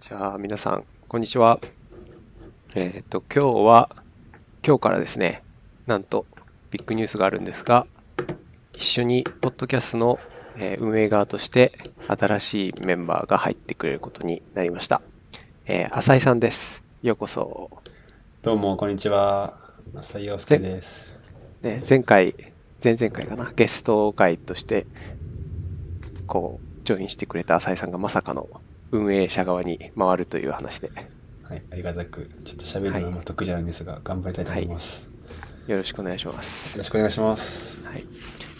じゃあ皆さん、こんにちは。えっ、と、今日は、今日からですね、なんとビッグニュースがあるんですが、一緒にポッドキャストの、えー運営側として新しいメンバーが入ってくれることになりました。えー、浅井さんです。ようこそ。どうも、こんにちは。浅井陽介です。ね、前回、前々回かな、ゲスト会として、こう、ジョインしてくれた浅井さんがまさかの運営者側に回るという話で、はい、ありがたく、ちょっと喋るのはあんま得意じゃないんですが、頑張りたいと思います。よろしくお願いしますよ。ろしくお願いします。はい、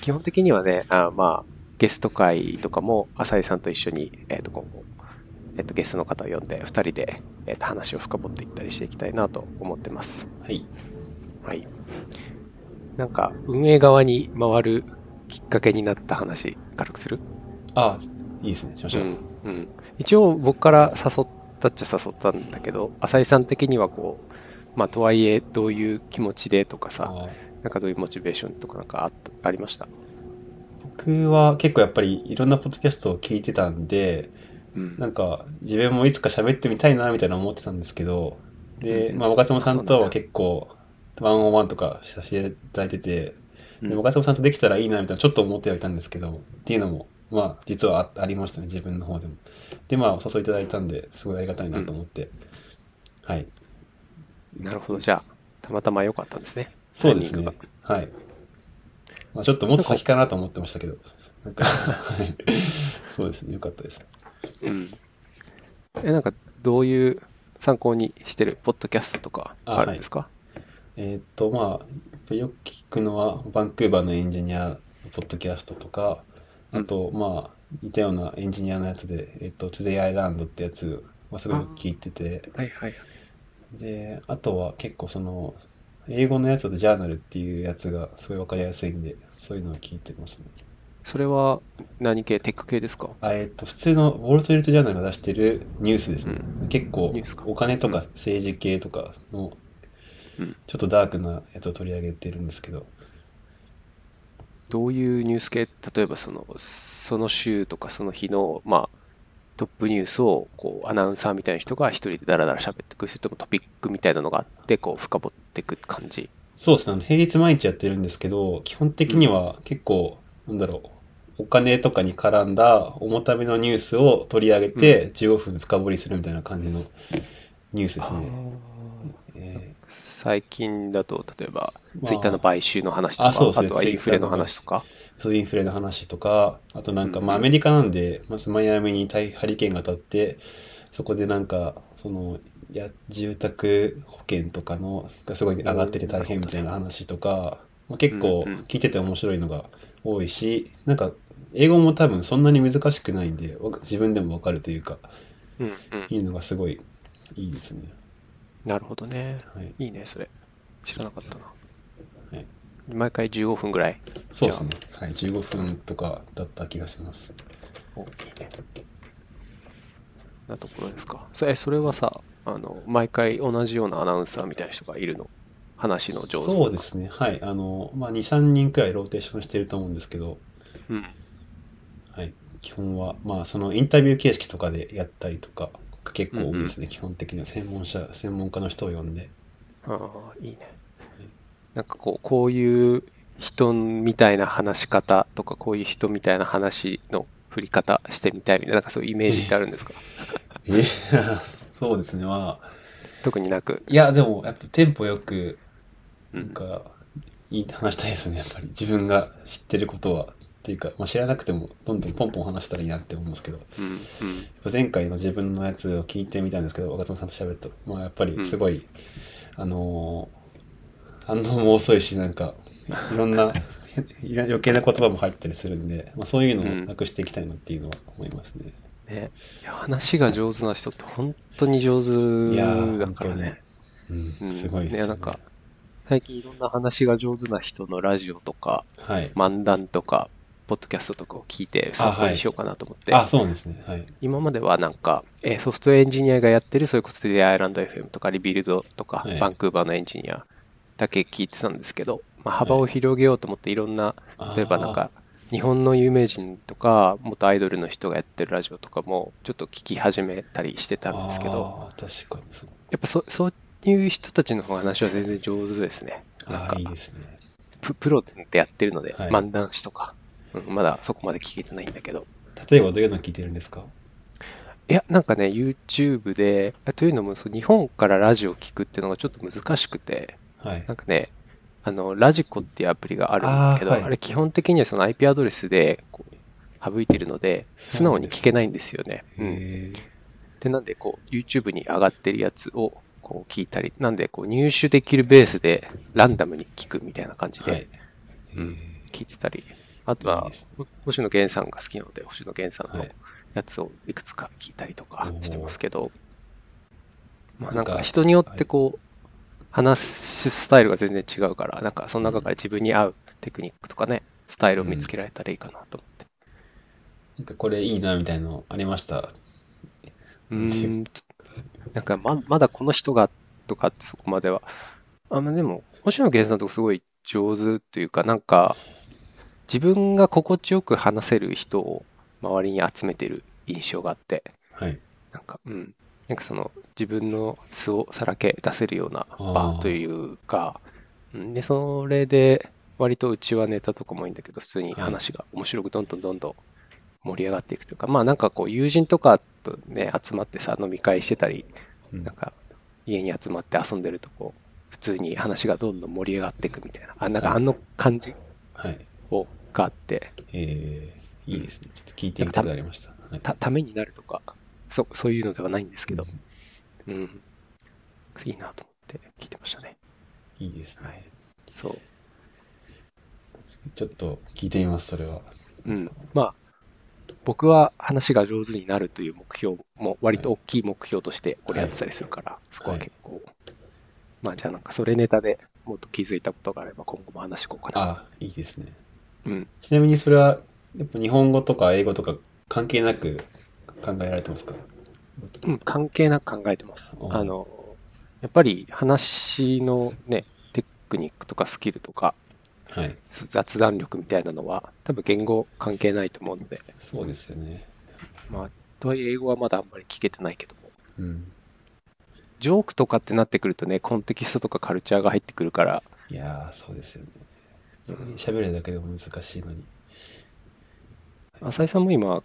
基本的にはね、あまあ、ゲスト会とかも浅井さんと一緒に、えー、と今後、えー、とゲストの方を呼んで2人で、えー、と話を深掘っていったりしていきたいなと思ってます。はい。はい。なんか、運営側に回るきっかけになった話、軽くする？あいいですね。しましょう。うんうん、一応僕から誘ったっちゃ誘ったんだけど浅井さん的にはこうまあとはいえどういう気持ちでとかさあなんかどういうモチベーションとかなんかあったありました？僕は結構やっぱりいろんなポッドキャストを聞いてたんで、うん。なんか自分もいつか喋ってみたいなみたいな思ってたんですけど、で、うん。まあ、若妻さんとは結構、ワンオンワンとかさせていただいてて、若妻さんとできたらいいなみたいなちょっと思ってはいたんですけど、っていうのも、まあ、実はあありましたね、自分の方でも。で、まあ、お誘いいただいたんで、すごいありがたいなと思って。はい。なるほどじゃあたまたま良かったんですねそうですね。はい。まあ、ちょっともっと先かなと思ってましたけど、なんか、はい。そうですね、よかったです。うんえなんかどういう参考にしてるポッドキャストとかあるんですか？えーっと、まあ、よく聞くのは、バンクーバーのエンジニアのポッドキャストとか、あと、まあ、似たようなエンジニアのやつで、えーっと、Today Island ってやつはすごく聞いてて、はいはいで、あとは結構その、英語のやつだとジャーナルっていうやつがすごいわかりやすいんで、そういうのを聞いてますね。それは何系？テック系ですか？あえーっと、普通のウォール・ストリート・ジャーナルが出してるニュースですね。結構ニュースか、お金とか政治系とかのうん、ちょっとダークなやつを取り上げてるんですけど、どういうニュース系？例えばそのその週とかその日のまあトップニュースをこうアナウンサーみたいな人が一人でダラダラ喋ってくるそれともトピックみたいなのがあってこう深掘っていく感じ？そうですね。平日毎日やってるんですけど、基本的には結構、なんだろう、お金とかに絡んだ重ためのニュースを取り上げて15分深掘りするみたいな感じのニュースですね。え最近だと例えばまあ。ツイッターの買収の話とか、あそうですね。とはインフレの話とか。ーそうインフレの話とか、あとなんか、うん。まあアメリカなんで、まずマイアミに大ハリケーンが当たって、そこでなんか、その、や、住宅保険とかの、がすごい上がってて大変みたいな話とか、まあ、結構うんうん。聞いてて面白いのが多いし、なんか、英語も多分そんなに難しくないんで、わ自分でもわかるというか、うんうん。いいのがすごいいいですね。なるほどねはい。いいねそれ知らなかったな、はい毎回15分ぐらい？そうですね。はい。15分とかだった気がします。おいいね。なところですか。それそれはさ、あの毎回同じようなアナウンサーみたいな人がいるの？話の上手そうですね。はい。あの、まあ、2、3人くらいローテーションしてると思うんですけど、うん。はい。基本は、まあ、そのインタビュー形式とかでやったりとかが結構多いですね。基本的には専門者、専門家の人を呼んで。ああ、いいね。なんかこう、こういう人みたいな話し方とか、こういう人みたいな話の振り方してみたいみたいな、なんかそういうイメージってあるんですか？えそうですね。まあ、特になく。いや、でも、やっぱテンポよく、うん。なんか、いい話したいですよね。やっぱり。自分が知ってることは、っていうか、まあ、知らなくても、どんどんポンポン話したらいいなって思うんですけど、うん。うん。前回の自分のやつを聞いてみたんですけど、若妻さんと喋った。まあ、やっぱりすごい、あのー反応も遅いし、なんか、いろんな、余計な言葉も入ったりするんで、まあ、そういうのをなくしていきたいなっていうのは思いますね。ね。いや話が上手な人って本当に上手だからね。うん、うんすごいです、ね、なんか、最近いろんな話が上手な人のラジオとか、はい。漫談とか、ポッドキャストとかを聞いて参考にしようかなと思って、あ、そうなんですね。はい。今まではなんか、えーソフトウェアエンジニアがやってる、そういうことでアイランド FM とか Rebuild とか、はいバンクーバーのエンジニアだけ聞いてたんですけど、まあ、幅を広げようと思っていろんな、例えばなんか、日本の有名人とか、元アイドルの人がやってるラジオとかも、ちょっと聞き始めたりしてたんですけど、確かにそう。やっぱそそういう人たちの話は全然上手ですね。なんかいいですね。ププロってやってるので、はい漫談師とか、うん、まだそこまで聞けてないんだけど。例えばどういうの聞いてるんですか？いや、なんかね、YouTube で、というのも日本からラジオ聞くっていうのがちょっと難しくて、はいな。んかね、あの、ラジコっていうアプリがあるんだけど、あ,、はいれ基本的にはその IP アドレスでこう省いてるので、素直に聞けないんですよね。うん。へで、なんでこう、YouTube に上がってるやつをこう聞いたり、なんでこう、入手できるベースでランダムに聞くみたいな感じえ。はでい。うん聞いてたり、あとは星野源さんが好きなので、星野源さんのはい。やつをいくつか聞いたりとかしてますけど、まあなんんか人によってこう、話すスタイルが全然違うから、なんかその中から自分に合うテクニックとかね、スタイルを見つけられたらいいかなと思って。なんかこれいいなみたいなのありました？うーん。と、なんかままだこの人がとかってそこまでは。あ、まあでも、星野源さんとかすごい上手というか、なんか、自分が心地よく話せる人を周りに集めてる印象があって、はい。なんか、うん。なんかその、自分の素をさらけ出せるような場というか、うんで、それで、割とうちはネタとかもいいんだけど、普通に話が面白くどんどんどんどん盛り上がっていくというか、まあなんかこう、友人とかとね、集まってさ、飲み会してたり、うんなんか、家に集まって遊んでるとこう、普通に話がどんどん盛り上がっていくみたいな、あ、なんかあの感じはい。を、があって、えー、いいですね。ちょっと聞いてみたくなりました。はい。た、ためになるとか、そ、そういうのではないんですけど、うん。いいなと思って聞いてましたね。いいですね。はいそう。ちょっと聞いてみます、それは。うん。まあ、僕は話が上手になるという目標も割と大きい目標としてこれやってたりするから、そこは結構、まあじゃあなんかそれネタでもっと気づいたことがあれば今後も話していこうかな。ああ、いいですね。うん。ちなみにそれは、やっぱ日本語とか英語とか関係なく考えられてますか？うん、関係なく考えてます。うんあの、やっぱり話のね、テクニックとかスキルとかはい。雑談力みたいなのは多分言語関係ないと思うので、そうですよね。まあ、とはいえ英語はまだあんまり聞けてないけども、うん。ジョークとかってなってくるとね、コンテキストとかカルチャーが入ってくるから、いやー、そうですよね。喋るだけでも難しいのに。浅井さんも今、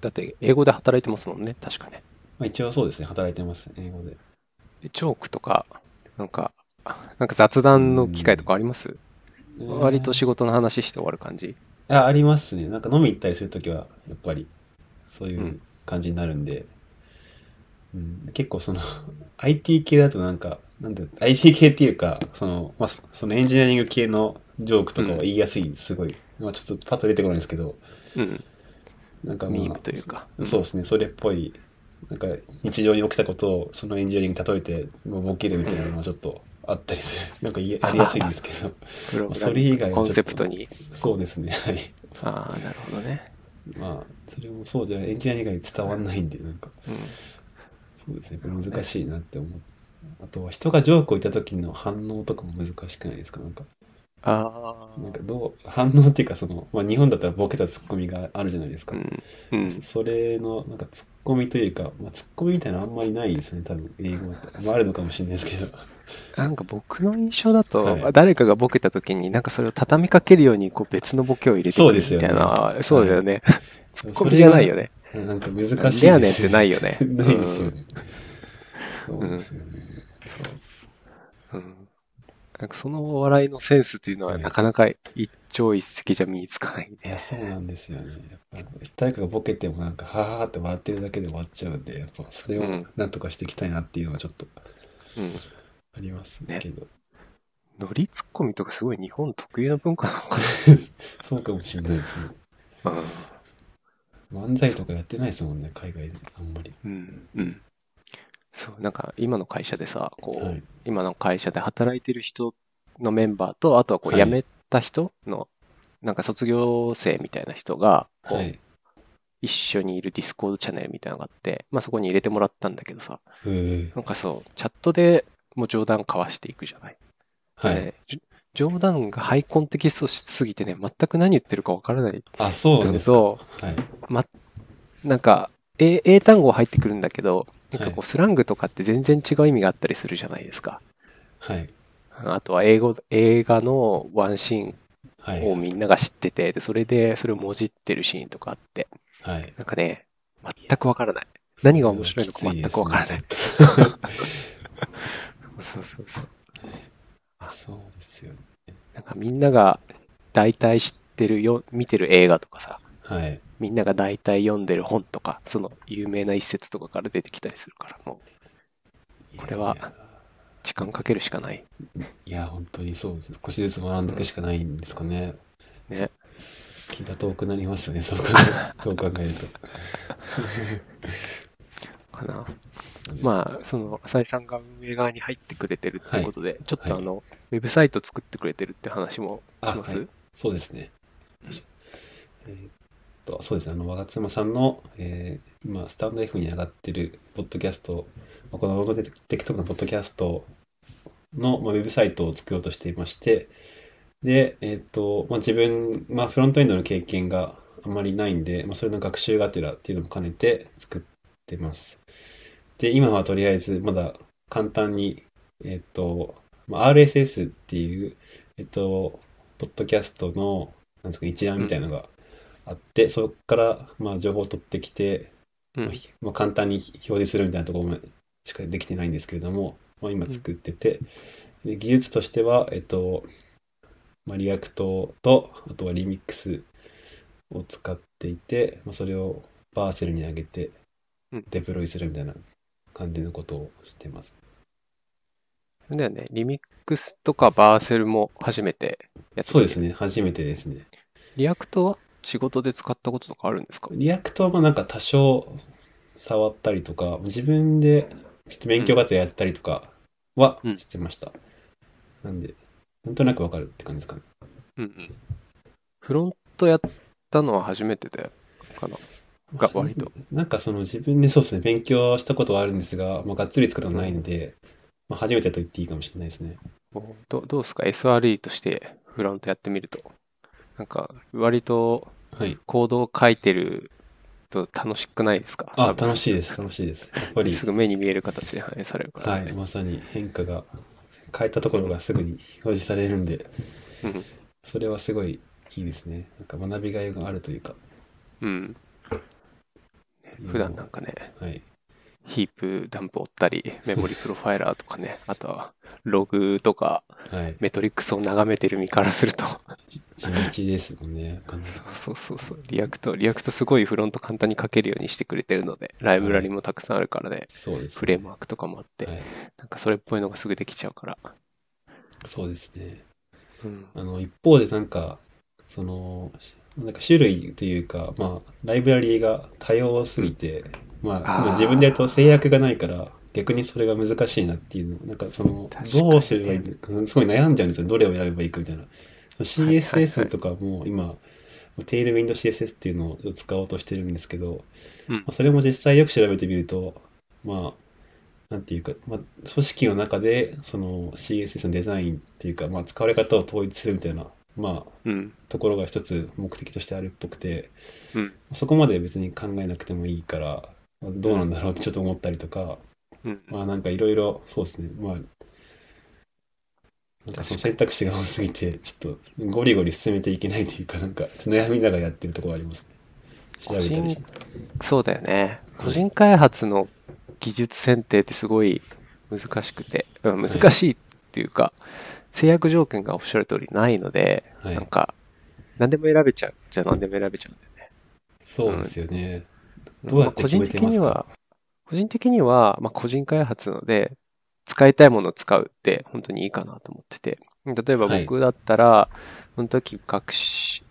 だって英語で働いてますもんね、確かね。まあ一応そうですね、働いてます、英語で。でジョークとか、なんか、なんか雑談の機会とかあります？割と仕事の話して終わる感じ？あ、ありますね。なんか飲み行ったりするときは、やっぱり、そういううん。感じになるんで、うん、結構その、IT 系だとなんか、なんだ IT 系っていうか、その、まあ、そそのエンジニアリング系のジョークとかは言いやすい、すごい。まあちょっとパッと出てこないんですけど、うん。なんかまあ、ミームというか。そうですね、それっぽい、なんか日常に起きたことをそのエンジニアリングに例えて、もうボケるみたいなのはちょっとあったりする。なんかややりやすいんですけど、それ以外はちょっとコンセプトに。そうですね、はい。ああ、なるほどね。まあ、それもそうじゃない、エンジニア以外に伝わんないんで、なんか、うん。そうですね、難しいなって思う。あとは人がジョークを言った時の反応とかも難しくないですか？なんか、ああ。なんかどう、反応っていうかその、まあ日本だったらボケたツッコミがあるじゃないですか。うん。うん。そそれの、なんかツッコミというか、まあツッコミみたいなのあんまりないですね、多分、英語は。まああるのかもしれないですけど。なんか僕の印象だと、はい誰かがボケた時に、なんかそれを畳みかけるようにこう別のボケを入れてくるみそうですよねたいな。そうだよね。ツそッコミじゃないよね。なんか難しいですでやねんってないよね ないですよね。そうですよね。そう。うん。なんかその笑いのセンスっていうのははいなかなか一朝一夕じゃ身につかない。いや、そうなんですよね。やっぱ誰かがボケてもなんか、はははって笑ってるだけで終わっちゃうんで、やっぱそれをうんなんとかしていきたいなっていうのはちょっとうん。ありますねけど。ノリツッコミとかすごい日本特有の文化なのか そうかもしれないですね。な。うん。漫才とかやってないですもんね、海外で。あんまり。うん。うん。そう、なんか今の会社でさ、こう、はい。今の会社で働いてる人のメンバーと、あとはこうはい辞めた人の、なんか卒業生みたいな人が、こうはい。一緒にいる Discord チャンネルみたいなのがあって、まあそこに入れてもらったんだけどさ、なんかそう、チャットでもう冗談交わしていくじゃない。はい。冗談がハイコンテキストしすぎてね、全く何言ってるかわからないあ、そうなんですか。と、はい。なんか、英英単語は入ってくるんだけど、なんかこはうスラングとかって全然違う意味があったりするじゃないですか。はい。あとは英語、映画のワンシーンはい。をみんなが知ってて、で、それでそれをもじってるシーンとかあって、はい。なんかね、全くわからない。何が面白いのか全くわからない。きつですね。そうそうそう。あそうですよね。なんかみんなが大体知ってるよ、見てる映画とかさ、はい。みんなが大体読んでる本とか、その有名な一節とかから出てきたりするから、もうこれは時間かけるしかない。いや、本当にそうです。少しずつ学んでいくしかないんですかね。ね。気が遠くなりますよね、そう考えそう考えると。かな。まあ、その、浅井さんが運営側に入ってくれてるってことで、ちょっとあの、ウェブサイト作ってくれてるって話もします、あはいそうですね。えーっと、そうですね。あの、我妻さんの、えー今、スタンド F に上がってる、ポッドキャスト、まあこのロードテクトのポッドキャストの、まあ、ウェブサイトを作ろうとしていまして、で、えーっと、まあ、自分、まあ、フロントエンドの経験があまりないんで、まあ、それの学習がてらっていうのも兼ねて作ってます。で、今はとりあえず、まだ簡単に、えーっと、まあ、RSS っていう、えっと、ポッドキャストの、なんですか、一覧みたいなのがあって、そこから、まあ、情報を取ってきて、うん。まあ簡単に表示するみたいなところまでしかできてないんですけれども、まあ、今作ってて、で技術としては、えっと、まあ、 React と、あとはリミックスを使っていて、まあ、それを Vercel に上げてうん、デプロイするみたいな感じのことをしてます。だよね、リミックスとか Vercel も初めてやってね。そうですね、初めてですね。 React は仕事で使ったこととかあるんですか？React はまあなんか多少触ったりとか、自分でちょっと勉強がてらやったりとかはうんしてました。なんで、なんとなくわかるって感じですかね。うんうん。フロントやったのは初めてで、かな？が割と。なんかその自分でそうですね、勉強したことはあるんですが、まあ、がっつり作ったことないんで、まあ、初めてと言っていいかもしれないですね。どどうですか ?SRE としてフロントやってみると。なんか、割とはい。コードを書いてると楽しくないですか？あ、多分楽しいです、楽しいです。やっぱり、すぐ目に見える形で反映されるからはい、ね。まさに変化が、変えたところがすぐに表示されるんで、うんそれはすごいいいですね。なんか学びがいがあるというか。うん。普段なんかね、はい。ヒープダンプ追ったり、メモリプロファイラーとかね、あとはログとかはい。メトリックスを眺めてる身からすると、地道ですもんね。そうそうそう、 React、React すごいフロント簡単に書けるようにしてくれてるので、ライブラリもたくさんあるからね、そうです、ね。フレームワークとかもあって、はい。なんかそれっぽいのがすぐできちゃうから。そうですね。うん。あの、一方でなんか、その、なんか種類というか、まあ、ライブラリーが多様すぎて、まあ、自分でやると制約がないから、逆にそれが難しいなっていうの、なんかそのどうすればいいのか、すごい悩んじゃうんですよ。どれを選べばいいかみたいな。はいはい CSS とかも今、テイルウィンド CSS っていうのを使おうとしてるんですけど、うんまあ、それも実際よく調べてみると、まあ、なんていうか、まあ、組織の中で、その CSS のデザインっていうか、まあ、使われ方を統一するみたいな、まあ、うん。ところが一つ目的としてあるっぽくて、うんそこまで別に考えなくてもいいから、まあどうなんだろうってちょっと思ったりとか、うん。まあなんかいろいろ、そうですね、まあ、なんかその選択肢が多すぎて、ちょっとゴリゴリ進めていけないというか、なんか悩みながらやってるところがありますね。調べたりしそうだよね。個人開発の技術選定ってすごい難しくて、うん難しいっていうか、制約条件がおっしゃる通りないので、はいなんか、何でも選べちゃう。じゃあ何でも選べちゃうんだよね。そうですよね。どうやって決めてますか？的には、個人的には、まあ、個人開発なので、使いたいものを使うって本当にいいかなと思ってて。例えばはい僕だったら、その時学習、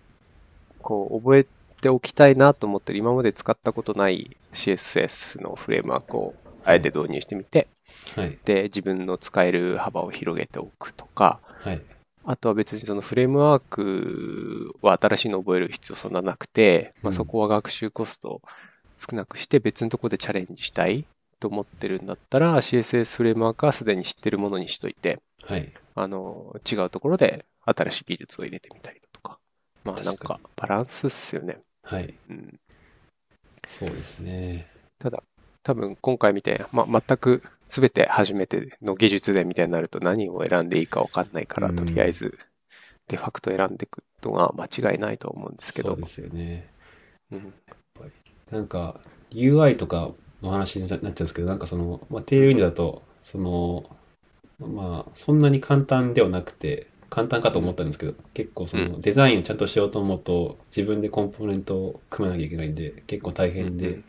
こう、覚えておきたいなと思ってる今まで使ったことない CSS のフレームワークをあえて導入してみて、はい。で、自分の使える幅を広げておくとか、はい。あとは別にそのフレームワークは新しいのを覚える必要そんななくて、まあ、うんそこは学習コストを少なくして別のところでチャレンジしたいと思ってるんだったら CSS フレームワークはすでに知ってるものにしといて、はい。あの、違うところで新しい技術を入れてみたりだとか。まあなんかバランスっすよね。はい。うん。そうですね。ただ、多分今回みたいな、まあ、全く全て初めての技術でみたいになると何を選んでいいか分かんないから、うんとりあえずデファクト選んでいくのが間違いないと思うんですけどそうで、すよね。うんなんか UI とかの話になっちゃうんですけど、なんかその、まあ、テールウィンドだと、その、まあ、そんなに簡単ではなくて、簡単かと思ったんですけど、結構そのデザインをちゃんとしようと思うと、自分でコンポーネントを組まなきゃいけないんで、結構大変で、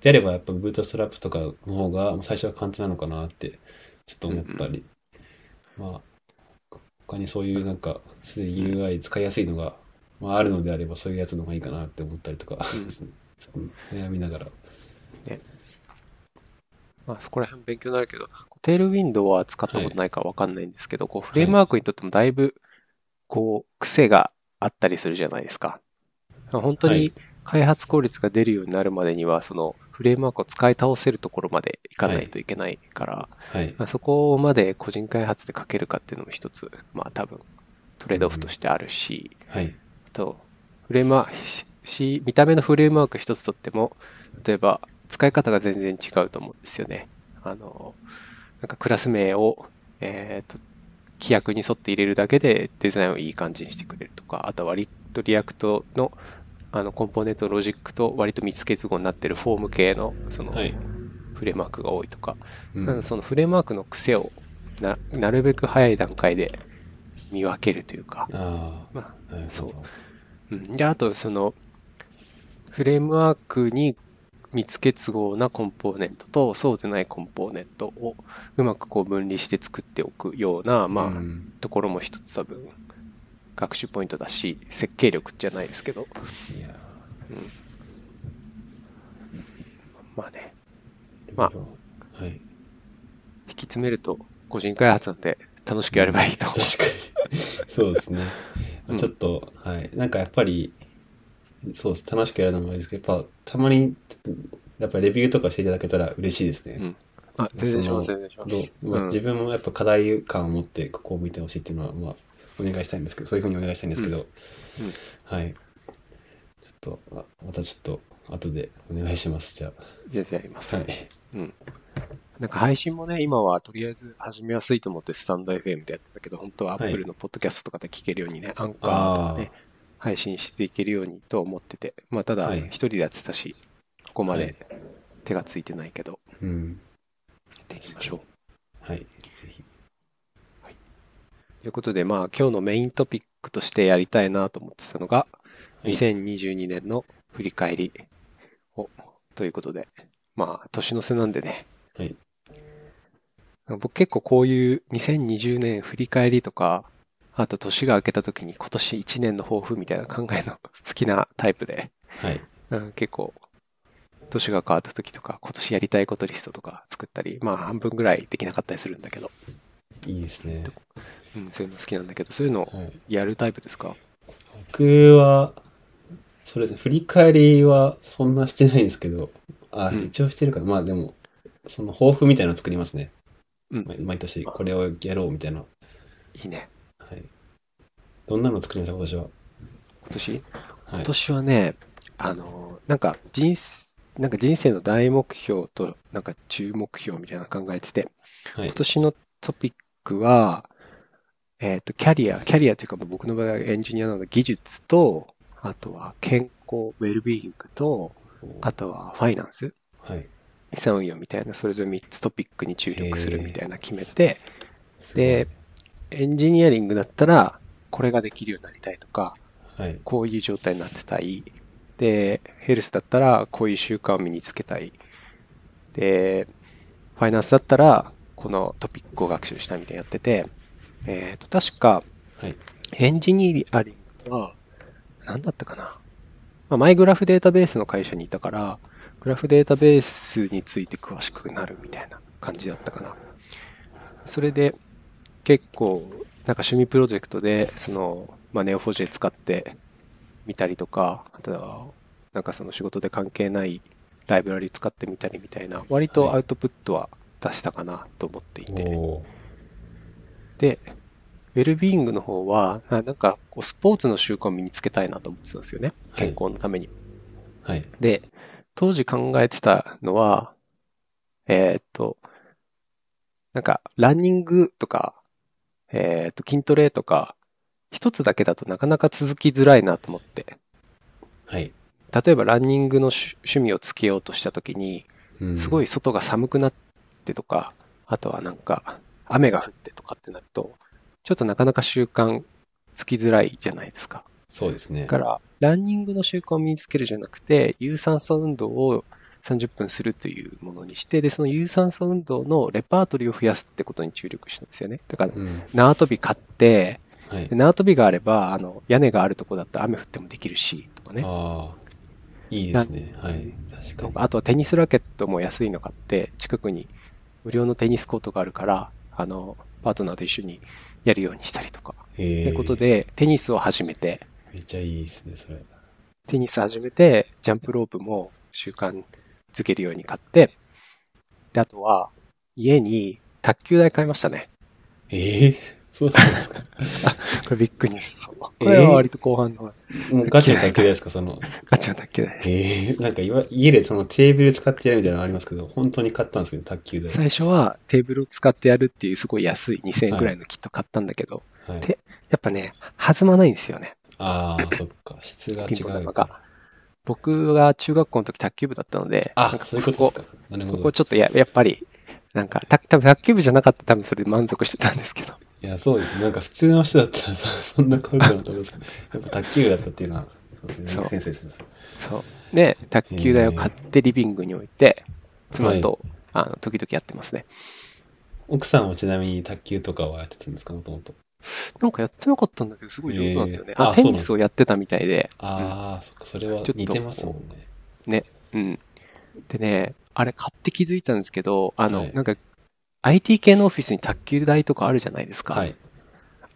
であればやっぱブートストラップとかの方が最初は簡単なのかなって、ちょっと思ったり、まあ、他にそういうなんか、すでに UI 使いやすいのが、まあ、あるのであればそういうやつの方がいいかなって思ったりとか、うんちょっと悩みながら。まあ、そこら辺勉強になるけど、テールウィンドウは使ったことないから分かんないんですけど、こうフレームワークにとってもだいぶこう癖があったりするじゃないですか。本当にはい開発効率が出るようになるまでには、そのフレームワークを使い倒せるところまでいかないといけないから、はい。まあ、そこまで個人開発で書けるかっていうのも一つ、まあ多分トレードオフとしてあるし、はい。あと、フレームワークしし、見た目のフレームワーク一つとっても、例えば使い方が全然違うと思うんですよね。あの、なんかクラス名を、えっ、と、規約に沿って入れるだけでデザインをいい感じにしてくれるとか、あとは割と React のあのコンポーネントロジックと割と密結合になってるフォーム系のそのはい。フレームワークが多いとか、うんなのでそのフレームワークの癖をななるべく早い段階で見分けるというか、あまあ、そうど。うん、であとそのフレームワークに密結合なコンポーネントとそうでないコンポーネントをうまくこう分離して作っておくような、まあうんところも一つ多分学習ポイントだし設計力じゃないですけど、いやまあねー、まあ、はい。引き詰めると個人開発なんて楽しくやればいいと。確かに。そうですね。うんちょっと、はい。なんかやっぱり、そうです。楽しくやるのもいいですけど、やっぱ、たまに、やっぱレビューとかしていただけたら嬉しいですね。うんあ全然します全然しますどう。自分もやっぱ課題感を持ってここを見てほしいっていうのは、まあ、お願いしたいんですけど、そういうふうにお願いしたいんですけど、うんうんはい。ちょっと、あまたちょっと、後でお願いします。じゃ全然やります。あ。はい。うん。なんか配信もね、今はとりあえず始めやすいと思ってスタンド FM でやってたけど、本当ははい Apple のポッドキャストとかで聞けるようにね、アンカーとかね、配信していけるようにと思ってて、まあただはい一人でやってたし、ここまはいで手がついてないけど、うん。やっていきましょう。はい。ぜひ。ということで、まあ今日のメイントピックとしてやりたいなと思ってたのが、はい2022年の振り返りを、ということで、まあ年の瀬なんでね、はい。僕結構こういう2020年振り返りとか、あと年が明けた時に今年1年の抱負みたいな考えの 好きなタイプで、はい。うん、結構年が変わった時とか今年やりたいことリストとか作ったり、まあ半分ぐらいできなかったりするんだけど、いいですね。うん、そういうの好きなんだけど、そういうのはい。やるタイプですか？僕は、そうですね、振り返りはそんなしてないんですけど、あ、うん一応してるかな。まあでも、その抱負みたいなの作りますね。うん毎毎年これをやろうみたいな。いいね。はい。どんなの作りました今年は？今年？はい今。年はね、あの、なんか人生、なんか人生の大目標となんか中目標みたいなの考えてて、はい今。年のトピックは、えっ、と、キャリア、キャリアというか僕の場合はエンジニアなので技術と、あとは健康、ウェルビーイングと、あとはファイナンス、はい。資産運用みたいな、それぞれ3つトピックに注力するみたいな決めて、で、エンジニアリングだったら、これができるようになりたいとか、はい。こういう状態になってたい。で、ヘルスだったら、こういう習慣を身につけたい。で、ファイナンスだったら、このトピックを学習したいみたいなやってて、えっ、と、確か、はい。エンジニアリングは、何だったかな。まあ、マイグラフデータベースの会社にいたから、グラフデータベースについて詳しくなるみたいな感じだったかな。それで、結構、なんか趣味プロジェクトで、その、まあ、ネオフォジェ使ってみたりとか、あとは、なんかその仕事で関係ないライブラリ使ってみたりみたいな、割とアウトプットは出したかなと思っていて。おーで、ウェルビーイングの方は、あなんかこうスポーツの習慣を身につけたいなと思ってたんですよね。はい健康のために。はい。で、当時考えてたのは、えーっと、なんか、ランニングとか、えーっと、筋トレとか、一つだけだとなかなか続きづらいなと思って。はい。例えばランニングの趣趣味をつけようとしたときに、うんすごい外が寒くなってとか、あとはなんか、雨が降ってとかってなると、ちょっとなかなか習慣つきづらいじゃないですか。そうですねだ。から、ランニングの習慣を身につけるじゃなくて、有酸素運動を30分するというものにして、で、その有酸素運動のレパートリーを増やすってことに注力したんですよね。だから、うん。縄跳び買って、はいで。縄跳びがあれば、あの、屋根があるとこだったら雨降ってもできるし、とかね。ああ、いいですね。はい。確かに。あとはテニスラケットも安いの買って、近くに無料のテニスコートがあるから、あの、パートナーと一緒にやるようにしたりとか。えということで、テニスを始めて、めっちゃいいですね、それ。テニス始めて、ジャンプロープも習慣づけるように買って、で、あとは、家に卓球台買いましたね。ええそうなんですか？これビッグニュース。そう。これは割と後半のもうガチの卓球ですか、その。ガチの卓球台です。ええなんかいわ家でそのテーブル使ってやるみたいなのありますけど、本当に買ったんですけど、卓球台。最初はテーブルを使ってやるっていうすごい安い2000円ぐらいのキット買ったんだけど、はいてやっぱね、弾まないんですよね。ああ、そっか。質が違ピンポンう玉が。僕が中学校の時卓球部だったので、なあん、かそういうことですか。なるほどここ。ちょっとややっぱり、なんか、た多分卓球部じゃなかったら多分それで満足してたんですけど。いや、そうですね。なんか普通の人だったらそそんな変わるかなと思うんですけど、やっぱ卓球部だったっていうのは、そうですね。先生ですね。そう。で、卓球台を買ってリビングに置いて、妻と、あの、時々やってますね。奥さんはちなみに卓球とかはやってたんですか、もともと。なんかやってなかったんだけど、すごい上手なんですよね。あ、えーあテニスをやってたみたいで。ああ、そっか、それはちょっと似てますもんね。ね。うん。でね、あれ買って気づいたんですけど、あの、はいなんか、IT 系のオフィスに卓球台とかあるじゃないですか。はい。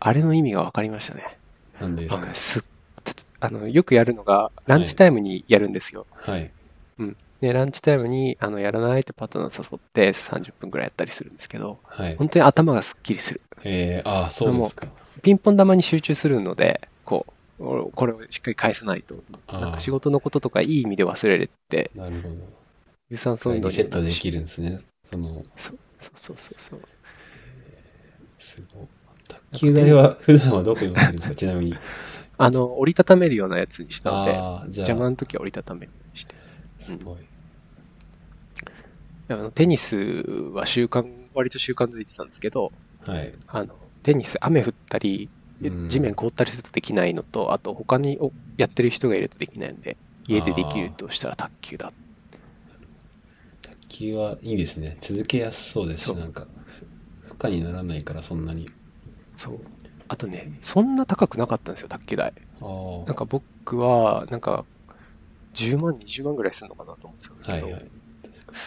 あれの意味が分かりましたね。なんでですかあの。よくやるのが、ランチタイムにやるんですよ。はい。で、ランチタイムに、あの、やらないってパートナー誘って30分くらいやったりするんですけど、はい。本当に頭がすっきりする。えー、ああ、そうですか。ピンポン玉に集中するので、こう、おこれをしっかり返さないと、なんか仕事のこととかいい意味で忘れるって、なるほど。有酸素運動にリセットできるんですね。その、そうそうそうそう。すごい。卓球台は普段はどこに置いてるんですか、ちなみに。あの、折りたためるようなやつにしたので、邪魔あ、の時は折りたためるようにして。すごい。あのテニスは習慣、割と習慣づいてたんですけど、はい。あの、テニス雨降ったり、うん地面凍ったりするとできないのと、あと他におやってる人がいるとできないんで、家でできるとしたら卓球だ。卓球はいいですね。続けやすそうですし、なんか、ふ負荷にならないからそんなに。そう。あとね、そんな高くなかったんですよ、卓球台。なんか僕は、なんか、10万、20万ぐらいするのかなと思ってたんですけど、はいはい。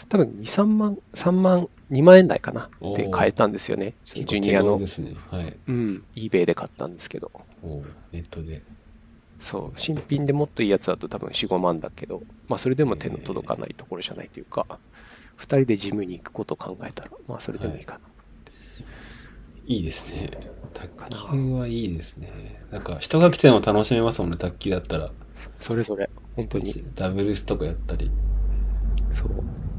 多分2、3万、3万、2万円台かなで買えたんですよね。ジュニアので、すね。はい。うん、eBay で買ったんですけど。ネットで。そう、新品でもっといいやつだと多分4、5万だけど、まあそれでも手の届かないところじゃないというか、二人でジムに行くことを考えたら、まあそれでもいいかな。いいですね。卓球はいいですね。なんか、人が来ても楽しめますもんね、卓球だったら。それぞれ、本当に。ダブルスとかやったり。そう。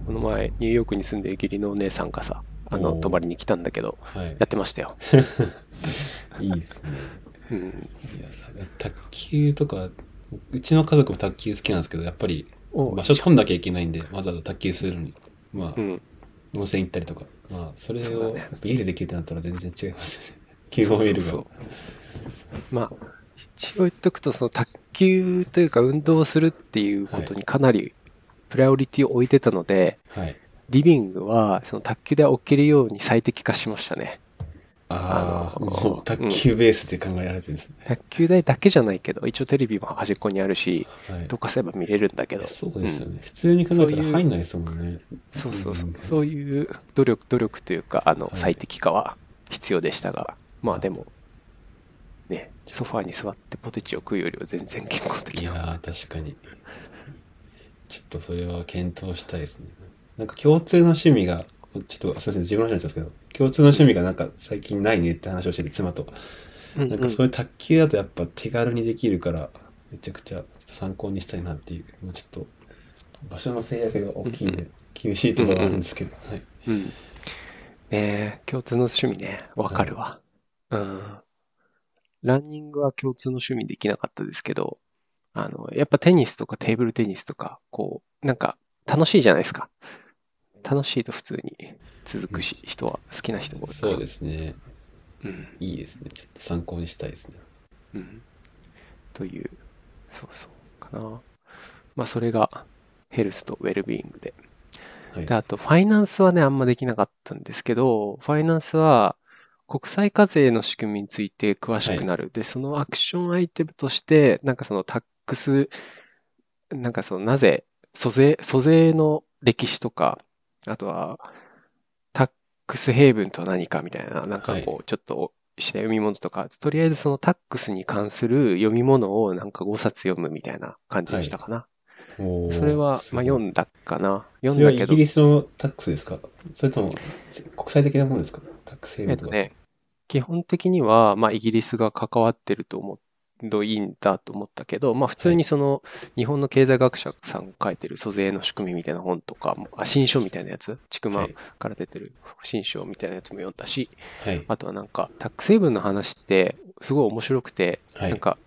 この前、ニューヨークに住んでる義理のお姉さんがさ、あの、おー泊まりに来たんだけど、はいや。ってましたよ。いいですね。うん。いやさ、卓球とか、うちの家族も卓球好きなんですけど、やっぱりお場所取んなきゃいけないんで、わざわざ卓球するのに。まあう、ん。温泉行ったりとか。まあ、それをそうだねやっぱ家でできるってなったら全然違いますよね。QOL が。そうそうそうまあ、一応言っとくと、その卓球というか運動をするっていうことにかなりプライオリティを置いてたので、はい。リビングはその卓球で置けるように最適化しましたね。ああ、もう卓球ベースで考えられてるんですね。卓球台だけじゃないけど、一応テレビも端っこにあるし、はい。どかせば見れるんだけど。そうですよんね。普通に考えたらそういう入んないですもんね。そうそうそう。んそういう努力、努力というか、あの、はい最適化は必要でしたが、まあでも、ね、ソファーに座ってポテチを食うよりは全然健康的な。いやー、確かに。ちょっとそれは検討したいですね。なんか共通の趣味が、ちょっと、すみません、自分の話になっちゃうんですけど、共通の趣味がなんか最近ないねって話をしてて、妻と。なんかそういう卓球だとやっぱ手軽にできるから、めちゃくちゃ参考にしたいなっていう、もうちょっと、場所の制約が大きいんで、厳しいところあるんですけど、はい。うん。共通の趣味ね、わかるわ。うん。ランニングは共通の趣味できなかったですけど、あの、やっぱテニスとかテーブルテニスとか、こう、なんか楽しいじゃないですか。楽しいと普通に続くし、人は好きな人が多いから。そうですね。うん。いいですね。ちょっと参考にしたいですね。うん。という、そうそう、かな。まあ、それがヘルスとウェルビーイングで。はいで、。あと、ファイナンスはね、あんまできなかったんですけど、ファイナンスは、国際課税の仕組みについて詳しくなる。で、そのアクションアイテムとして、なんかそのタックス、なんかその、なぜ、租税、租税の歴史とか、あとは、タックスヘイブンとは何かみたいな、なんかこう、ちょっと、した読み物とか、とりあえずそのタックスに関する読み物をなんか5冊読むみたいな感じにしたかな。おーそれは、まあ読んだかな。読んだけどイギ、リスのタックスですか？それとも国際的なものですか？タックスヘイブンとか。えっとね、基本的には、まあ、イギリスが関わってると思うといいんだと思ったけど、まあ、普通にその、日本の経済学者さんが書いてる租税の仕組みみたいな本とかも、あ、新書みたいなやつ、ちくまはいから出てる新書みたいなやつも読んだし、はい。あとはなんか、タック成分の話って、すごい面白くて、はいなんか、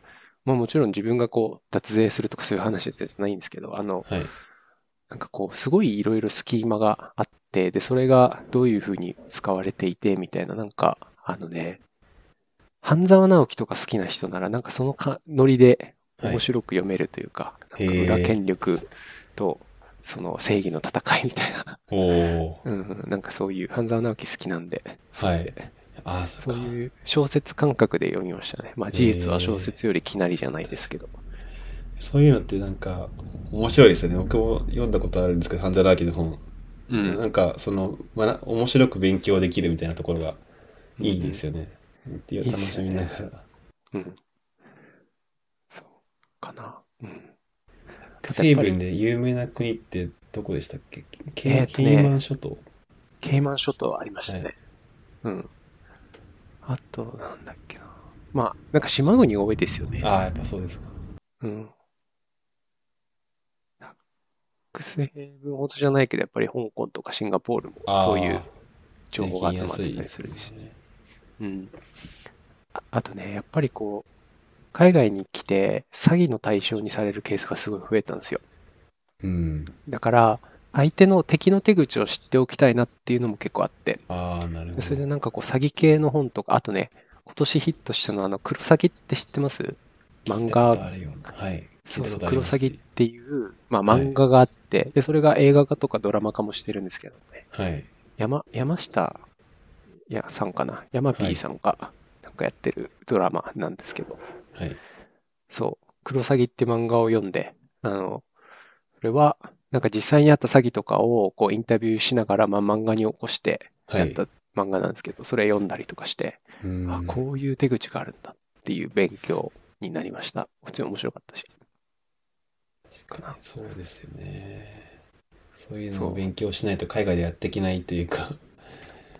まあもちろん自分がこう、脱税するとかそういう話じゃないんですけど、あの、はい。なんかこう、すごいいろいろスキーマがあって、で、それがどういうふうに使われていて、みたいな、なんか、あのね、半沢直樹とか好きな人なら、なんかそのかノリではい面白く読めるというか、へーなんか裏権力と、その正義の戦いみたいな、おお。うんうん、なんかそういう半沢直樹好きなんで、はい。ああ、そか。そうういう小説感覚で読みましたね。まあ事実は小説よりきなりじゃないですけど。そういうのってなんか面白いですよね。僕も読んだことあるんですけど、半沢直樹の本。うんなんかその、まな、面白く勉強できるみたいなところがいいですよね。っていう楽しみながら。うん。そう、かな。うん。成分で有名な国ってどこでしたっけ？ケえーとねケイマン諸島ケイマン諸島ありましたね。うん。あと、なんだっけな。まあ、なんか島国が多いですよね。ああ、やっぱそうですか。うん。タックスヘイブンほどじゃないけど、やっぱり香港とかシンガポールもそういう情報が集まってたり税金安いですよするし。ね。うん。ああとね、やっぱりこう、海外に来て詐欺の対象にされるケースがすごい増えたんですよ。うん。だから、相手の敵の手口を知っておきたいなっていうのも結構あって、ああ、なるほど。でそれでなんかこう詐欺系の本とか、あとね、今年ヒットしたのはあの、クロサギって知ってます？漫画、あるような。はい。そうそう、聞いたことありますクロサギっていう、まあはい漫画があって、で、それが映画化とかドラマ化もしてるんですけどね。はい。山、山下やさんかな？山 P さんがなんかやってるドラマなんですけど、はい。そう、クロサギって漫画を読んで、あの、それは、なんか実際にあった詐欺とかをこうインタビューしながら、まあ漫画に起こしてはい。やった漫画なんですけど、それ読んだりとかして、うんあ、こういう手口があるんだっていう勉強になりました。普通に面白かったし。確かにそうですよね。そういうのを勉強しないと海外でやっていけないというか、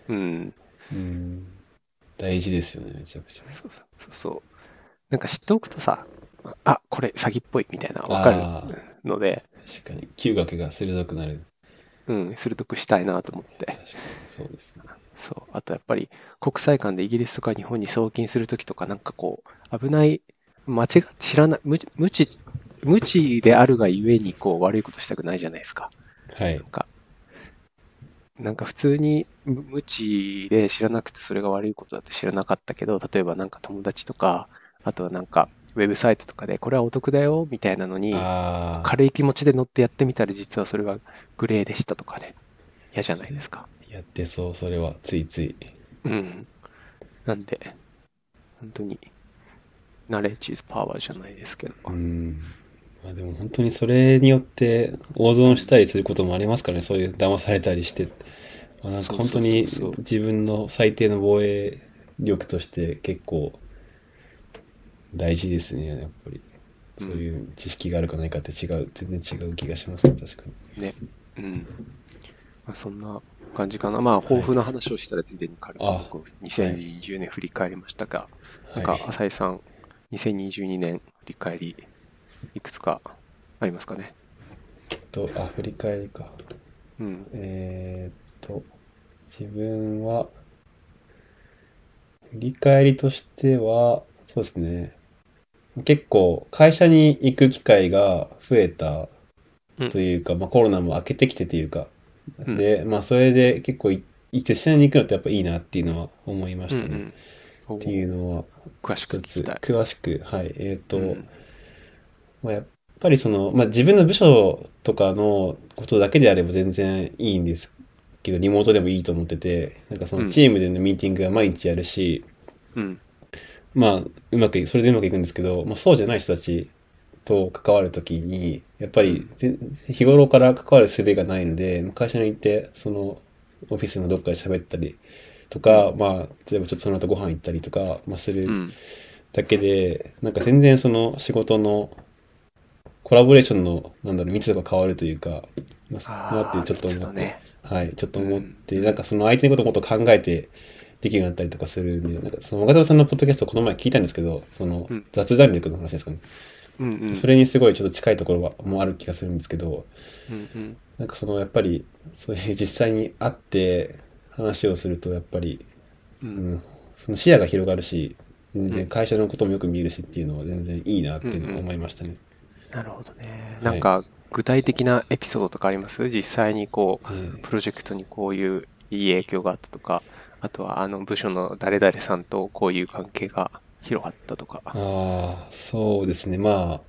うん。うん。大事ですよね、めちゃくちゃ。そうそうそうそう。なんか知っておくとさ、あ、これ詐欺っぽいみたいなわかあるので、確かに。嗅覚が鋭くなる。うん、鋭くしたいなと思って。確かに。そうですね。そう。あとやっぱり国際間でイギリスとか日本に送金するときとかなんかこう、危ない、間違って知らない、無無知、無知であるがゆえにこう悪いことしたくないじゃないですか。はいなん。か、なんか普通に無無知で知らなくてそれが悪いことだって知らなかったけど、例えばなんか友達とか、あとはなんかウェブサイトとかでこれはお得だよみたいなのに、軽い気持ちで乗ってやってみたら実はそれがグレーでしたとかね。嫌じゃないですか。やってそう、それは。ついつい。うん。なんで、本当に、ナレッジ is power じゃないですけど。うん。まあでも本当にそれによって大損したりすることもありますからね、そういう騙されたりして。まあ、なんか本当に自分の最低の防衛力として結構大事ですね、やっぱり。そういう知識があるかないかって違う、全然違う気がしますね、確かに。ね。うん。まあ、そんな感じかな。まあ、抱負の話をしたらついでに軽くあ僕2020年振り返りましたが、なんかはい、浅井さん、2022年振り返り、いくつかありますかね。と、あ、振り返りか。うん。えーっと、自分は、振り返りとしては、そうですね。結構、会社に行く機会が増えたというか、まあコロナも明けてきてというか、うんで、まあそれで結構い、い実際に行くのってやっぱいいなっていうのは思いましたね。うんうんおっていうのは、詳しく。詳しく、はい。えーっと、うんまあ、やっぱりその、まあ、自分の部署とかのことだけであれば全然いいんですけど、リモートでもいいと思ってて、なんかそのチームでのミーティングは毎日やるし、うん。まあ、うまくい、それでうまくいくんですけど、まあ、そうじゃない人たちと関わるときに、やっぱりぜ日頃から関わる術がないので、まあ会社に行って、そのオフィスのどっかで喋ったりとか、まあ、例えばちょっとその後ご飯行ったりとか、まあ、するうん。だけで、なんか全然その仕事のコラボレーションの、なんだろう、密度が変わるというか、まあ、なってちょっと思って、ねはい、ちょっと思って、なんかその相手のことをもっと考えてできるようになったりとかするんで、なんかその若澤さんのポッドキャストをこの前聞いたんですけど、そのうん雑談力の話ですかね。うんうん。それにすごいちょっと近いところはもうある気がするんですけど、うんうん。なんかそのやっぱりそういう実際に会って話をするとやっぱり、う。うんん、その視野が広がるし、全然会社のこともよく見えるしっていうのは全然いいなっていうのは思いましたね。なるほどね。はいなんか、具体的なエピソードとかあります？実際にこう、うんプロジェクトにこういういい影響があったとか、あとはあの部署の誰々さんとこういう関係が広がったとか。ああ、そうですね。まあ、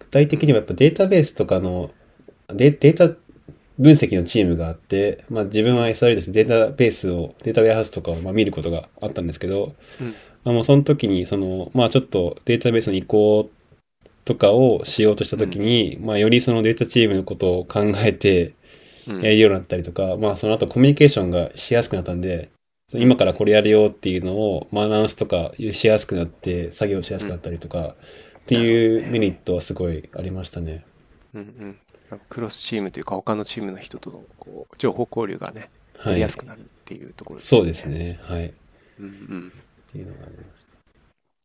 具体的にはやっぱデータベースとかの、デデータ分析のチームがあって、まあ自分は SRE としてデータベースを、データウェアハウスとかをまあ見ることがあったんですけど、うんまあもうその時に、その、まあちょっとデータベースの移行とかをしようとした時に、まあよりそのデータチームのことを考えてうんやれるようになったりとか、まあその後コミュニケーションがしやすくなったんで、今からこれやるよっていうのを、まあアナウンスとかしやすくなって、作業しやすくなったりとか、っていうメリットはすごいありましたね。うんうん。クロスチームというか他のチームの人とのこう情報交流がね、やはいりやす。くなるっていうところですそうです。ね。はい。っうんうん。ていうのがありま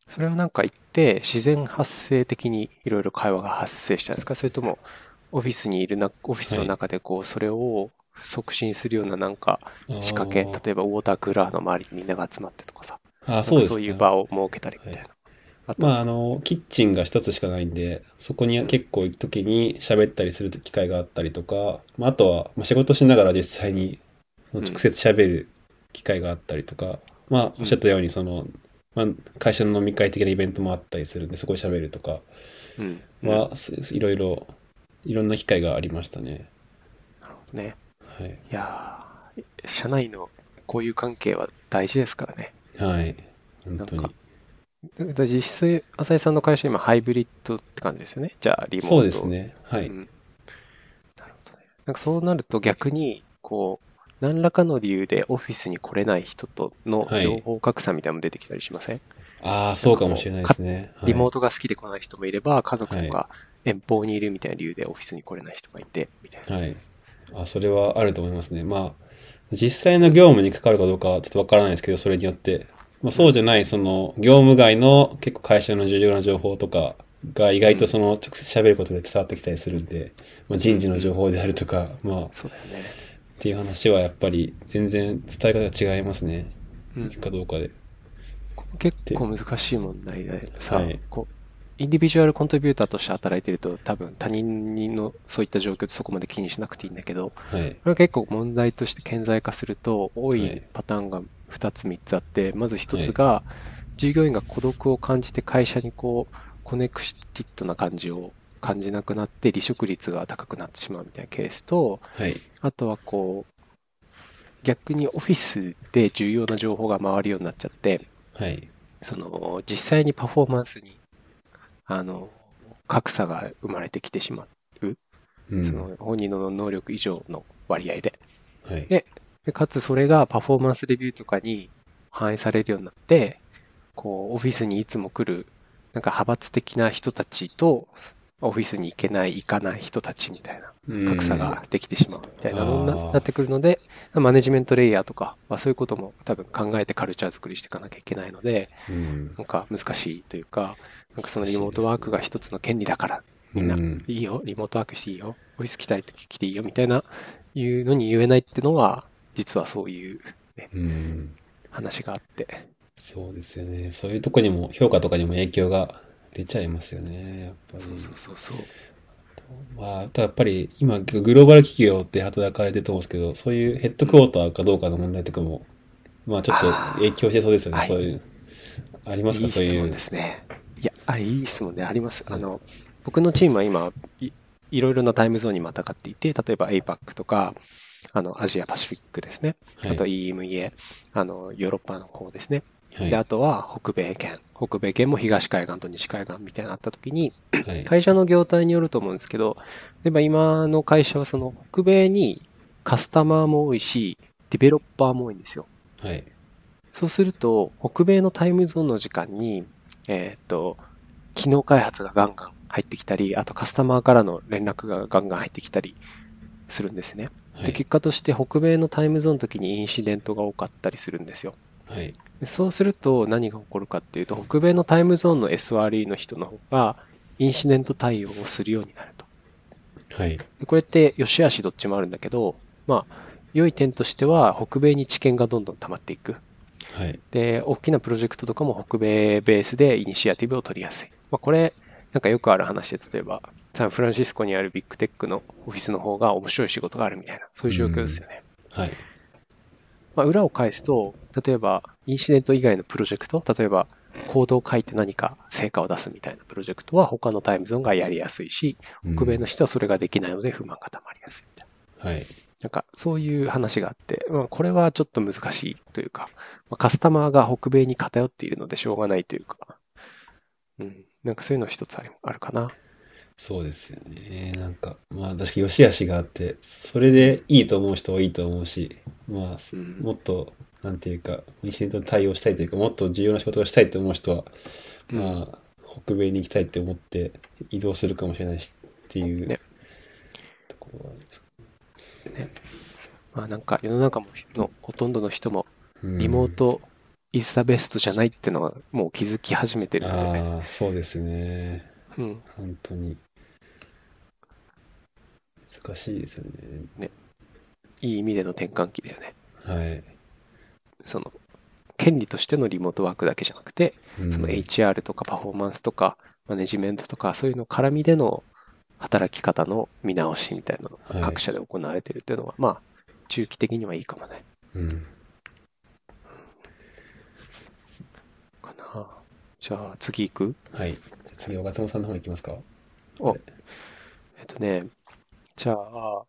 それはなんか言って自然発生的にいろいろ会話が発生したんですかそれともオフィスにいるな、オフィスの中でこう、それを促進するようななんかす。仕掛け、例えばウォータークーラーの周りにみんなが集まってとかさ、あー、そうですなんかそういうね。場を設けたりみたいな。あったんまあ、あの、キッチンが一つしかないんで、そこに結構行くときに喋ったりする機会があったりとか、まあ、あとは、まあ、仕事しながら実際に直接喋る機会があったりとか、まあ、おっしゃったように、その、まあ、会社の飲み会的なイベントもあったりするんで、そこで喋るとかうん。は、すいろいろ、いろんな機会がありましたね。なるほどね。はい。いやー社内のこういう関係は大事ですからね。はい。本当に実質、浅井さんの会社今ハイブリッドって感じですよね。じゃあ、リモート。そうですね。はい。うんなるほどね。なんかそうなると逆に、こう、何らかの理由でオフィスに来れない人とのはい情報格差みたいなのも出てきたりしません、ああ、そうかもしれないですね。はいリモートが好きで来ない人もいれば、家族とか遠方にいるみたいな理由でオフィスに来れない人がいて、みたいな。はい。あ、それはあると思いますね。まあ、実際の業務にかかるかどうかはちょっとわからないですけど、それによって。まあ、そうじゃない、その、業務外の結構会社の重要な情報とかが意外とその、直接喋ることで伝わってきたりするんで、まあ、人事の情報であるとか、まあ、っそうだよね。ていう話はやっぱり全然伝え方が違いますね。うんかどうかで。結構難しい問題でさ、はいこう individual contributor として働いてると多分他人のそういった状況ってそこまで気にしなくていいんだけどはい。これは結構問題として顕在化すると多はいいパターンが2つ3つあってまず1つが従業員が孤独を感じて会社にこう connected な感じを感じなくなって離職率が高くなってしまうみたいなケースとはい。あとはこう逆にオフィスで重要な情報が回るようになっちゃってはい。その実際にパフォーマンスにあの格差が生まれてきてしまう、うそん。の本人の能力以上の割合ではい。ででかつそれがパフォーマンスレビューとかに反映されるようになってこうオフィスにいつも来るなんか派閥的な人たちとオフィスに行けない、行かない人たちみたいなうん。格差ができてしまうみたいなのになってくるので、マネジメントレイヤーとか、まあ、そういうことも多分考えてカルチャー作りしていかなきゃいけないので、うん。なんか難しいというか、なんかそのリモートワークが一つの権利だから、みんな、うん。いいよ、リモートワークしていいよ、オフィス来たいとき来ていいよ、みたいな、いうのに言えないっていうのは、実はそういううん。話があって、そうですよね。そういうとこにも、評価とかにも影響が出ちゃいますよね。やっぱり。そうそうそうそう。まあ、あとやっぱり今、グローバル企業って働かれてると思うんですけど、そういうヘッドクォーターかどうかの問題とかも、まあちょっと影響してそうですよね。そういう。ありますかそういう。ですね。いや、あ、いい質問であります。あの、僕のチームは今、いいろいろなタイムゾーンにまたがっていて、例えば APAC とか、あの、アジアパシフィックですね。はいあと EMEA、あの、ヨーロッパの方ですね。はい。で、はあとは北米圏。北米圏も東海岸と西海岸みたいなのあった時に、い。会社の業態によると思うんですけど、例えば今の会社はその北米にカスタマーも多いし、ディベロッパーも多いんですよ。はい。そうすると、北米のタイムゾーンの時間に、えーっと、機能開発がガンガン入ってきたり、あとカスタマーからの連絡がガンガン入ってきたりするんですね。で、はい。結果として北米のタイムゾーンの時にインシデントが多かったりするんですよ。はい。でそうすると何が起こるかっていうと、北米のタイムゾーンの SRE の人の方が、インシデント対応をするようになると。はい。でこれって良し悪しどっちもあるんだけど、まあ、良い点としては、北米に知見がどんどん溜まっていく。はい。で、大きなプロジェクトとかも北米ベースでイニシアティブを取りやすい。まあ、これ、なんかよくある話で、例えば、サンフランシスコにあるビッグテックのオフィスの方が面白い仕事があるみたいな、そういう状況ですよね。はい。まあ、裏を返すと、例えば、インシデント以外のプロジェクト、例えば、コードを書いて何か成果を出すみたいなプロジェクトは他のタイムゾーンがやりやすいし、うん北米の人はそれができないので不満が溜まりやすいみたいな。はい。なんか、そういう話があって、まあ、これはちょっと難しいというか、まあ、カスタマーが北米に偏っているのでしょうがないというか、うん、なんかそういうの一つあるあるかな。そうですよね。なんか、まあ確かに良し悪しがあって、それでいいと思う人はいいと思うし、まあ、うん。もっと、なんていうか、インシデントに対応したいというか、もっと重要な仕事をしたいと思う人は、うん。まあ、北米に行きたいって思って移動するかもしれないしっていう、ね。ところは、まあなんか世の中ものほとんどの人もうん。リモートイズザベストじゃないっていうのはもう気づき始めてるので、ああ、そうですね。うん、本当に。難しいですよね。いい意味での転換期だよね。はい。その、権利としてのリモートワークだけじゃなくて、うんその HR とかパフォーマンスとかマネジメントとかそういうの絡みでの働き方の見直しみたいなのはいが各社で行われてるっていうのは、まあ中期的にはいいかもね。うん。かな。じゃあ次行く？はい。次、小勝さんの方行きますか。おえっとね、じゃあ、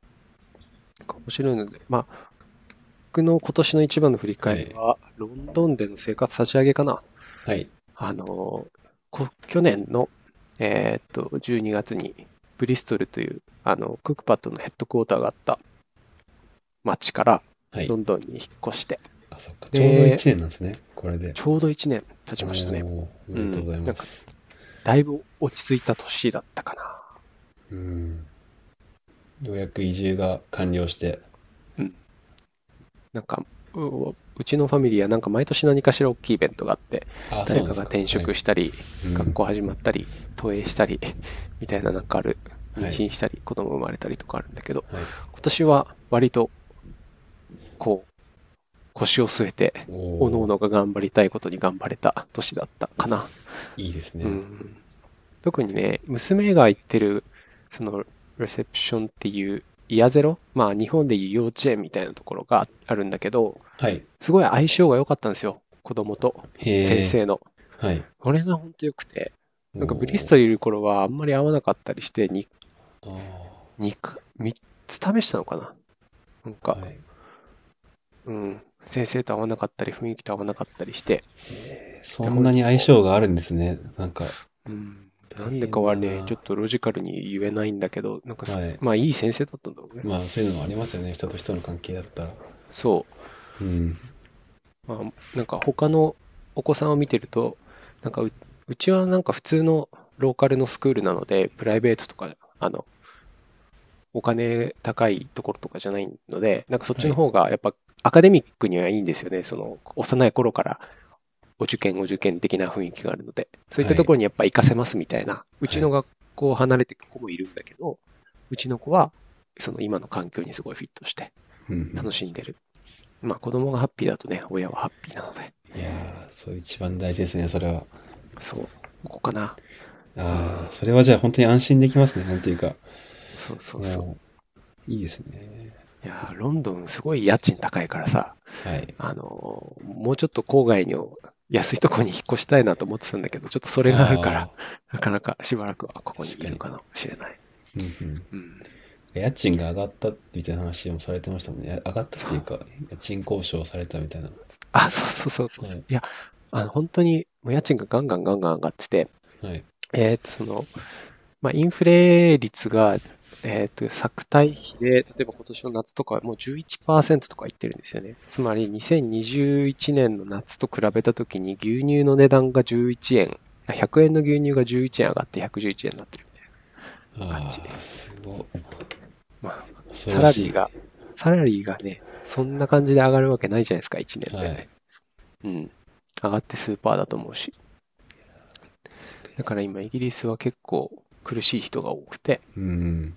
面白いので、まあ、僕の今年の一番の振り返りは、ロンドンでの生活立ち上げかな。はい。あの、こ去年の、えーっと、12月に、ブリストルという、あの、クックパッドのヘッドクォーターがあった町からはいロ。ンドンに引っ越して、あ、そっか。でちょうど1年なんですね。これで。ちょうど1年経ちましたね。おめでとうございます。だいぶ落ち着いた年だったかな。うん。ようやく移住が完了して。なんか、ううちのファミリーはなんか毎年何かしら大きいイベントがあって、あ、誰かが転職したり、はい学校始まったり、投影したり、みたいななんかある、はい妊娠したり、子供生まれたりとかあるんだけど、うんはい。今年は割と、こう、腰を据えて、おおのおのが頑張りたいことに頑張れた年だったかな。いいですね。うん、特にね、娘が行ってる、その、レセプションっていう、イヤゼロ？まあ、日本でいう幼稚園みたいなところがあるんだけど、はい。すごい相性が良かったんですよ。子供と先。生の。はい。これが本当良くて、なんかブリストルいる頃はあんまり合わなかったりして、におーにか3つ試したのかな？なんか、はい。うん、先生と合わなかったり、雰囲気と合わなかったりして、そんなに相性があるんですね。なんか、うん、なんでかはねちょっとロジカルに言えないんだけど、なんかす、はいまあいい先生だったんだろうね。まあそういうのもありますよね。人と人の関係だったら。そう。うん。まあ、なんか他のお子さんを見てると、なんかううちはなんか普通のローカルのスクールなので、プライベートとか、あの、お金高いところとかじゃないので、なんかそっちの方がやっぱアカデミックにはいいんですよね。その、幼い頃からお受験お受験的な雰囲気があるので、そういったところにやっぱ活かせますみたいな、うちの学校を離れていく子もいるんだけど、うちの子はその今の環境にすごいフィットしてうん楽しんでる。まあ子供がハッピーだとね、親はハッピーなので、いやーそう一番大事ですね、それは。そう、ここかな。ああ、それはじゃあ本当に安心できますね、なんていうか。そうそうそう。いいですね。いやー、ロンドンすごい家賃高いからさ、はい。あのーもうちょっと郊外の安いところに引っ越したいなと思ってたんだけど、ちょっとそれがあるから、なかなかしばらくはここにいるかもしれない。うんうんうん。家賃が上がったみたいな話もされてましたもんね。上がったっていうか、家賃交渉されたみたいな。あ、そうそうそうそう。はいい、や、あの、本当に、もう家賃がガンガンガンガン上がってて、はい。えっ、と、その、まあ、インフレ率が、えっ、と、作対比で、例えば今年の夏とかはもう11%とかいってるんですよね。つまり、2021年の夏と比べたときに牛乳の値段が11円、あ100円の牛乳が11円上がって111円になってるみたいな。あ感じあ、すごい。まあ、恐サラリーが、サラリーがね、そんな感じで上がるわけないじゃないですか、1年でね。はいうん。上がってスーパーだと思うし。だから今、イギリスは結構苦しい人が多くて。うん。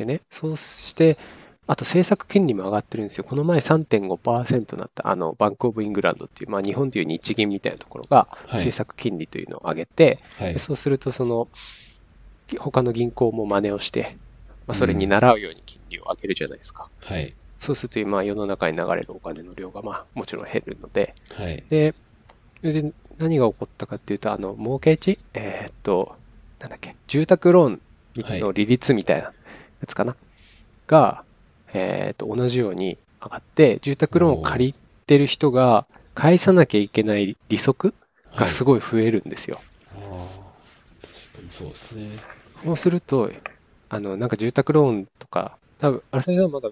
でね、そうして、あと政策金利も上がってるんですよ。この前3.5%になった、あの、バンクオブイングランドっていう、まあ日本でいう日銀みたいなところが、はい政策金利というのを上げて、はいで。そうすると、その、他の銀行も真似をして、まあ、それに習うように金利を上げるじゃないですか。はい。そうすると、まあ世の中に流れるお金の量が、まあもちろん減るので、はい。で、で何が起こったかっていうと、あの、儲け値えーっと、なんだっけ、住宅ローンの利率みたいなやつかな、が、えーっと、同じように上がって、住宅ローンを借りてる人が返さなきゃいけない利息がすごい増えるんですよ。ああ、確かにそうですね。そうすると、あの、なんか住宅ローンとか、多分、あれさんはまだ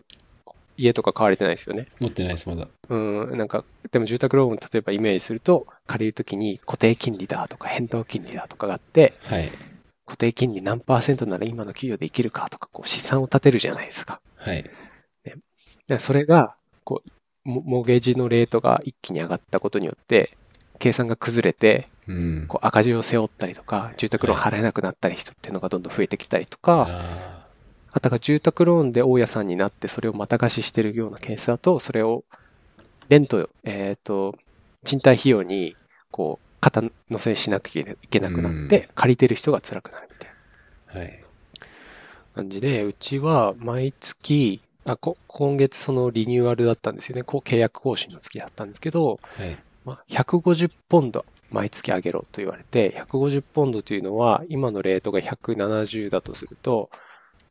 家とか買われてないですよね。持ってないです、まだ。うん、なんか、でも住宅ローン、例えばイメージすると、借りるときに固定金利だとか変動金利だとかがあって、はい。固定金利何パーセントなら今の企業で生きるかとか、こう試算を立てるじゃないですか。はい。でそれが、こう、モゲージのレートが一気に上がったことによって、計算が崩れて、うん。こう赤字を背負ったりとか、住宅ローン払えなくなったり人っていうのがどんどん増えてきたりとか、ああとが住宅ローンで大家さんになってそれをまた貸ししてるようなケースだと、それをレント、えっ、と、賃貸費用に、こう、肩乗せしなきゃいけなくなって、借りてる人が辛くなるみたいなあ、はい。感じで、うちは毎月、あこ今月そのリニューアルだったんですよね。こう契約更新の月だったんですけど、はい。まあ、150ポンド毎月上げろと言われて、150ポンドというのは、今のレートが170だとすると、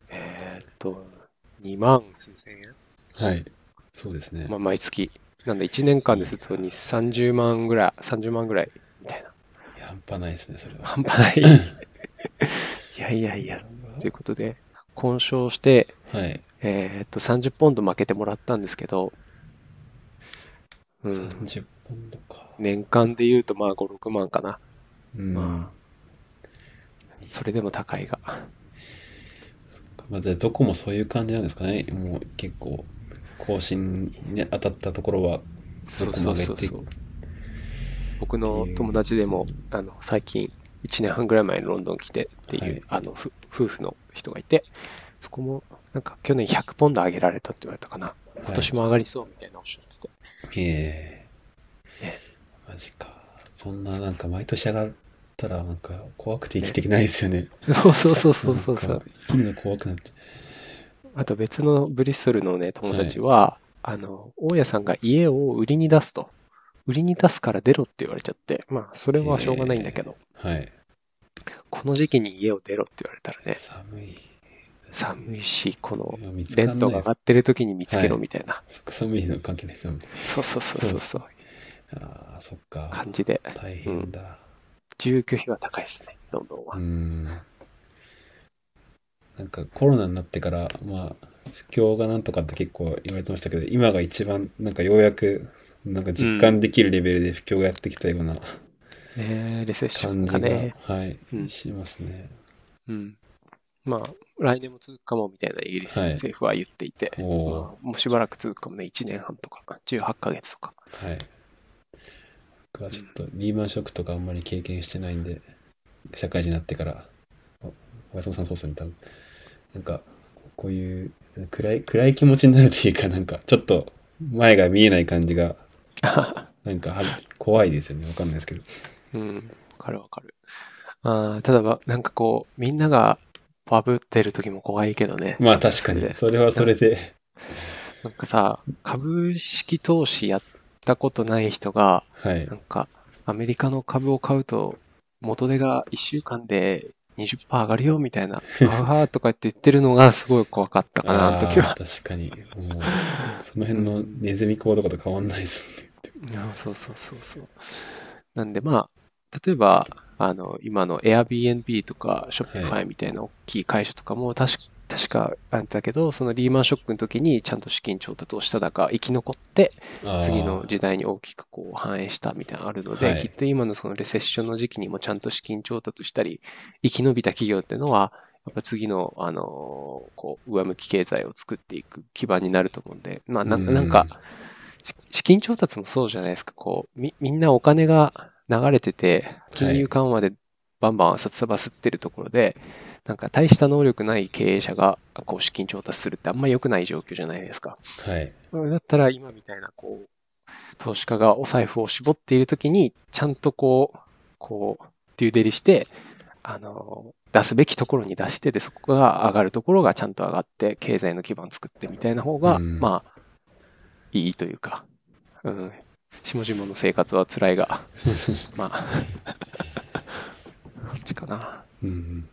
えーっと、2万数千円はい。そうですね。まあ、毎月。なんで1年間ですると2 30万ぐらい、30万ぐらいみたいな。半端ないですね、それは。半端ない。いやいやいや、ということで、交渉して、はい。えーっと、30ポンド負けてもらったんですけど、うん、30ポンドか。年間で言うとまあ5、6万かな。うん。まそれでも高いが。まあ、じゃあどこもそういう感じなんですかね。もう結構、更新に当たったところは、そうどこそうそうそ。も上げていう僕の友達でも、あの、最近、1年半ぐらい前にロンドン来てっていう、はいあの、ふ夫婦の人がいて、そこも、なんか去年100ポンド上げられたって言われたかな。今年も上がりそうみたいなおっしゃってて。ええねマジか。そんななんか毎年上がったらなんか怖くて生きていけないですよね。そうそうそうそうそうそう。生きるの怖くなって。あと別のブリストルのね、友達は、あの、大家さんが家を売りに出すと。売りに出すから出ろって言われちゃって、まあ、それはしょうがないんだけど、はい。この時期に家を出ろって言われたらね、寒い。寒いし、このレントが上がってる時に見つけろはいみたいな、そっか寒いの関係ないですもん。そうそうそうそうそう、ああ、そっか。感じで、大変だ。住居費は高いですね、ロンドンは。うん。なんかコロナになってから、まあ、不況がなんとかって結構言われてましたけど、今が一番なんかようやくなんか実感できるレベルで不況がやってきたようなねレセッショ感じが、ンがね。はい、うんしますね。うん。まあ、来年も続くかもみたいなイギリスはい政府は言っていて、おおまあ、もうしばらく続くかもね、1年半とか、18ヶ月とか。はい。僕はちょっとリーマンショックとかあんまり経験してないんで、社会人になってから、お小松さんそうそうに多分、なんか、こういう暗い、暗い気持ちになるというか、なんか、ちょっと前が見えない感じが、なんかは怖いですよね。わかんないですけど。うん、わかるわかる。あーただば、なんかこう、みんながバブってる時も怖いけどね。まあ確かに、それはそれで、なんかさ、株式投資やったことない人が、はいな。んか、アメリカの株を買うと、元手が1週間で20%上がるよみたいな、あはーとかって言ってるのがすごい怖かったかな、あの時は。確かに。もう、その辺のネズミ講とかと変わんないですもんね。いやそうそうそうそう。なんでまあ、例えば、あの、今の Airbnb とか Shopify みたいな大きい会社とかも確か、確かあったけど、そのリーマンショックの時にちゃんと資金調達をしただか生き残って、次の時代に大きくこう反映したみたいなのがあるので、はい。きっと今のそのレセッションの時期にもちゃんと資金調達したり、生き延びた企業っていうのは、やっぱ次の、あのーこう、上向き経済を作っていく基盤になると思うんで、まあ、なうん。なんか、し資金調達もそうじゃないですか、こう、み、みんなお金が流れてて、金融緩和でバンバン札束吸ってるところで、なんか大した能力ない経営者が、こう、資金調達するってあんま良くない状況じゃないですか。はい。だったら今みたいな、こう、投資家がお財布を絞っているときに、ちゃんとこう、こう、デューデリして、あの、出すべきところに出して、で、そこが上がるところがちゃんと上がって、経済の基盤作ってみたいな方が、うんまあ、いいというか、うん、下々の生活は辛いが、まあ、こっちかな、うん。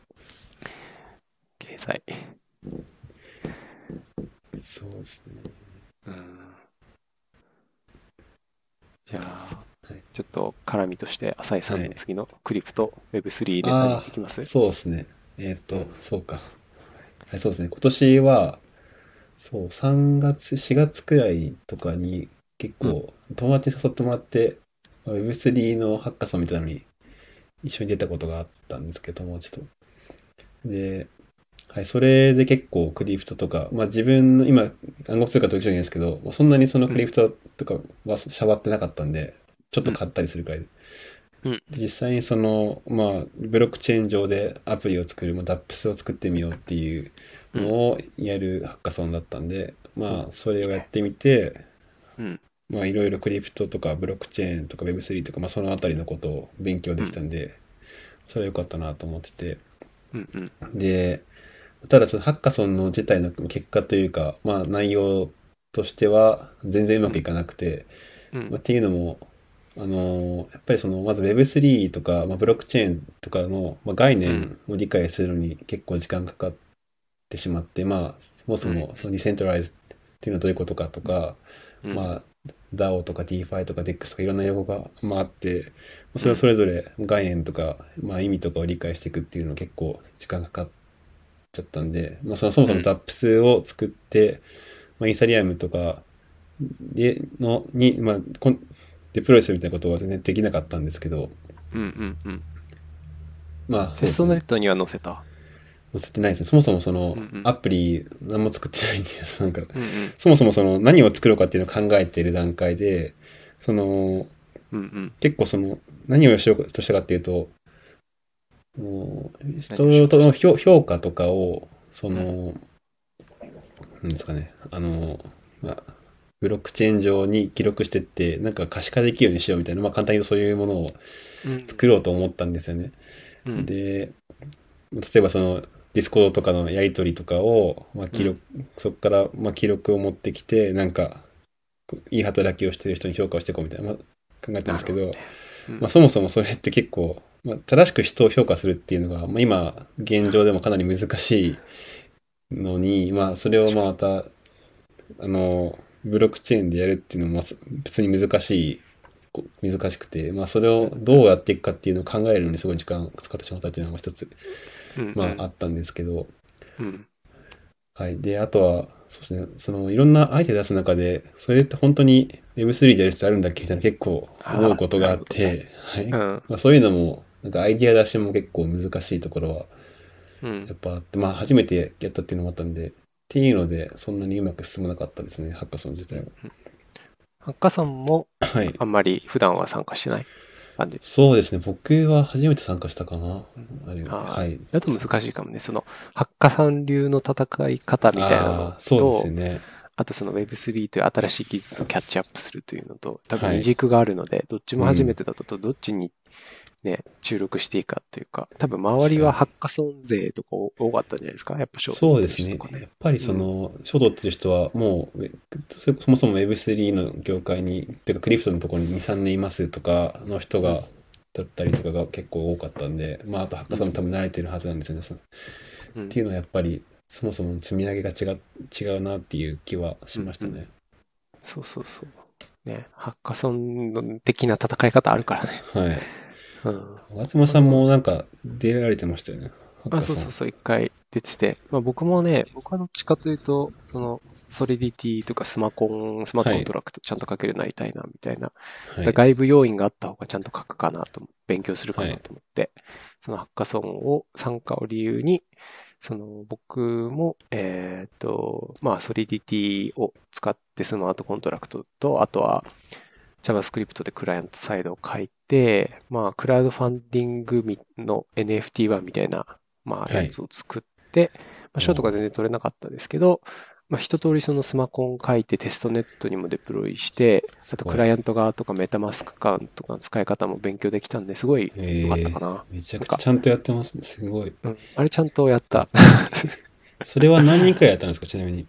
経済。そうですね。うんじゃあ、はいちょっと絡みとして、浅井さんはいの次のクリプト Web3 ネタにあいきます？あ、そうですね。えーっと、そうか。はい、そうですね。今年は、そう、3月、4月くらいとかに結構友達に誘ってもらって、まあ Web3 のハッカソンみたいなのに一緒に出たことがあったんですけど、友達と。で、はい、それで結構クリプトとか、まあ自分の今暗号通貨と一緒にですけど、まあそんなにそのクリプトとかはしゃばってなかったんで、ちょっと買ったりするくらいで。うんで実際にその、まあ、ブロックチェーン上でアプリを作る、まあ、DAPS を作ってみようっていうのをやるハッカソンだったんで、まあ、それをやってみて、うん。まあ、いろいろクリプトとかブロックチェーンとか Web3 とか、まあ、そのあたりのことを勉強できたんで、それは良かったなと思ってて。うんうん。で、ただそのハッカソンの自体の結果というか、まあ内容としては全然うまくいかなくて、うんまあ、っていうのも、あのーやっぱりそのまず Web3 とか、まあ、ブロックチェーンとかの、まあ、概念を理解するのに結構時間かかってしまって、まあそもそもそのディセントライズっていうのはどういうことかとか、うんまあ DAO とか DeFi とか DEX とかいろんな用語が、まあ、あって、まあそれをそれぞれ概念とか、まあ、意味とかを理解していくっていうのは結構時間かかっちゃったんで、まあ、そのそもそもうん DAPS を作って、まあ、イーサリアムとかでのに、まあ、こんデプロイするみたいなことは全然できなかったんですけど、うんうんうん。まあ、テストネットには載せた。載せてないですね。そもそもそのアプリ何も作ってないんです。なんか、うんうん。そもそもその何を作ろうかっていうのを考えている段階で、その、うんうん。結構その、何をしようとしたかっていうと、もう何をしようと人の評評価とかを、その、なんですかね、あの、まあ、ブロックチェーン上に記録してって、なんか可視化できるようにしようみたいな、まあ簡単にそういうものをうん作ろうと思ったんですよね。うんで、例えばその、 Discord とかのやり取りとかを、まあ、記録、そこから、まあ、記録を持ってきて、なんか、いい働きをしてる人に評価をしていこうみたいな、まあ、考えたんですけど、どね。うん。まあ、そもそもそれって結構、まあ、正しく人を評価するっていうのが、まあ、今、現状でもかなり難しいのに、まあ、それをまあまた、あの、ブロックチェーンでやるっていうのもまあ別に難しい、こ難しくて、まあ、それをどうやっていくかっていうのを考えるのにすごい時間を使ってしまったっていうのが一つ、うんうんまあ、あったんですけど、うんはい。で、あとは、そうですね。その、いろんなアイデア出す中で、それって本当に Web3 でやる必要あるんだっけみたいな結構思うことがあって、はい。うん。まあ、そういうのも、なんかアイデア出しも結構難しいところはうんやっ。ぱあって、まあ初めてやったっていうのもあったんで、っていうので、そんなにうまく進まなかったですね、ハッカソン自体は。ハッカソンもはい。あんまり普段は参加してない感じ。そうですね、僕は初めて参加したかな。はい。だと難しいかもね。その、ハッカさん流の戦い方みたいなのあーそうですね。あとその Web3 という新しい技術をキャッチアップするというのと、多分はい二軸があるので、どっちも初めてだとどっちにね、注力していいかっていうか、多分周りはハッカソン勢とか多かったんじゃないですか？やっぱショートそうですね。やっぱりその、書道ってる人はもう、そそもそも Web3 の業界に、てかクリプトのところに2、3年いますとかの人が、だったりとかが結構多かったんで、まあ、あとハッカさんも多分慣れてるはずなんですよね。そのうんっていうのはやっぱり、そもそも積み上げが違う違うなっていう気はしましたね。そうそうそう。ね、ハッカソン的な戦い方あるからね。はい。うん。小妻さんもなんか出られてましたよね。あ、そうそうそう、一回出てて。まあ僕もね、僕はどっちかというと、その、ソリディティとかスマコン、 smart contract ちゃんと書けるようになりたいな、みたいな。はい。外部要因があった方がちゃんと書くかなと思、勉強するかなと思って、そのハッカソンを参加を理由に、その僕も、えっ、と、まあ、 Solidity を使って smart contract と、あとは JavaScript でクライアントサイドを書いて、まあ、クラウドファンディングの NFT 版みたいな、まあ、はいやつを作って、まあ、ショートが全然取れなかったですけど、まあ、一通りそのスマコン書いてテストネットにもデプロイして、あとクライアント側とかメタマスク感とかの使い方も勉強できたんで、すごいえ良かったかーな。めちゃくちゃちゃんとやってますね。すごい。うん。あれちゃんとやった。それは何人くらいやったんですか？ちなみに。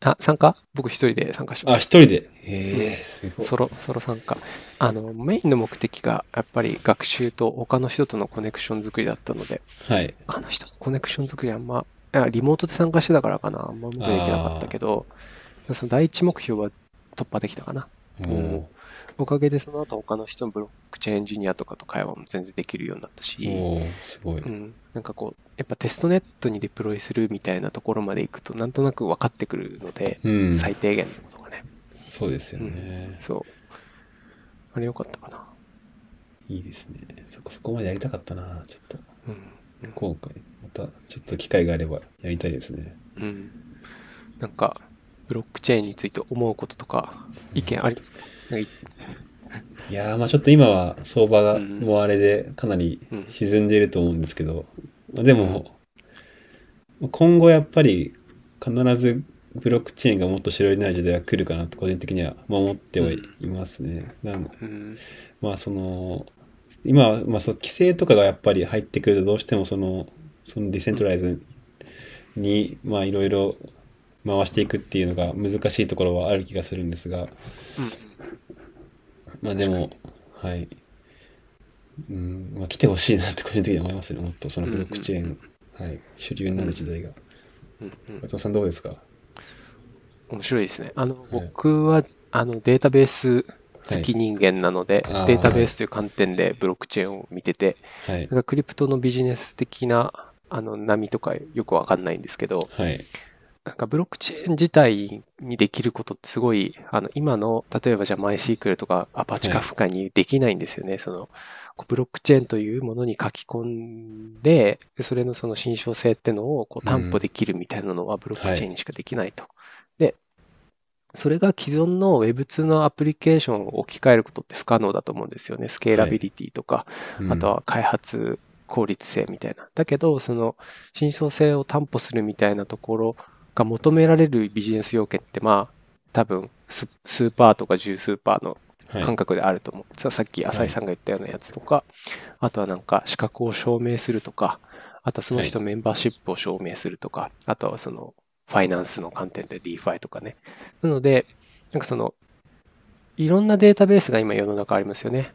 あ、参加？僕一人で参加しまあ、し一人で？ええすごた。い。ソロ、ソロ参加。あの、メインの目的がやっぱり学習と他の人とのコネクション作りだったので、はい。他の人とコネクション作りはあんま、いやリモートで参加してたからかな。あんまうまくできなかったけど、その第一目標は突破できたかな。おおかげでその後他の人のブロックチェーンエンジニアとかと会話も全然できるようになったし、ーおーすごい。うん、なんかこう、やっぱテストネットにデプロイするみたいなところまで行くと、なんとなく分かってくるので、うん。最低限のことがね。そうですよね。そう。あれ良かったかな。いいですね。そこ、そこまでやりたかったな。ちょっと、うん。後悔。また、ちょっと機会があればやりたいですね。うん。なんか、ブロックチェーンについて思うこととか、意見ありますか、なんかいいやー、まあちょっと今は相場がうんもうあれでかなりうん沈んでいると思うんですけど、まあでも、今後やっぱり必ずブロックチェーンがもっと主流になる時代が来るかなと個人的には思ってはいますね。なんうん。まあその、今は、まあその規制とかがやっぱり入ってくるとどうしてもその、そのディセントライズに、まあいろいろ回していくっていうのが難しいところはある気がするんですが、まあでも、はい。うん、まあ来てほしいなって個人的には思いますね。もっとそのブロックチェーン、はい、主流になる時代が。うんうん松尾さんどうですか？面白いですね。あの、い僕は、あの、データベース好き人間なので、あーデータベースという観点でブロックチェーンを見てて、はいなん。かクリプトのビジネス的な、あの、波とかよくわかんないんですけど、はい。なんかブロックチェーン自体にできることってすごい、あの、今の、例えばじゃあ MySQL とかアパチカフカにできないんですよね。その、ブロックチェーンというものに書き込んで、でそれのその信証性ってのをこう担保できるみたいなのはブロックチェーンにしかできないと。で、それが既存の Web2 のアプリケーションを置き換えることって不可能だと思うんですよね。スケーラビリティとか、うんあとは開発効率性みたいな。だけど、その、真相性を担保するみたいなところが求められるビジネス要件って、まあ、多分ス、スーパーとか十数パーのはい感覚であると思う。ささっき浅井さんが言ったようなやつとか、あとはなんか資格を証明するとか、あとはその人メンバーシップを証明するとか、あとはその、ファイナンスの観点で DeFi とかね。なので、なんかその、いろんなデータベースが今世の中ありますよね。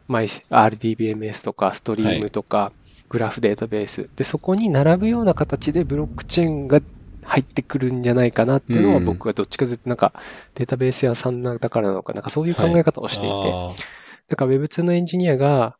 RDBMS とか、ストリームとか、グラフデータベース。で、そこに並ぶような形でブロックチェーンが入ってくるんじゃないかなっていうのはうん。僕はどっちかというとなんかデータベース屋さんだからなのか、なんかそういう考え方をしていて、あだから Web2 のエンジニアが、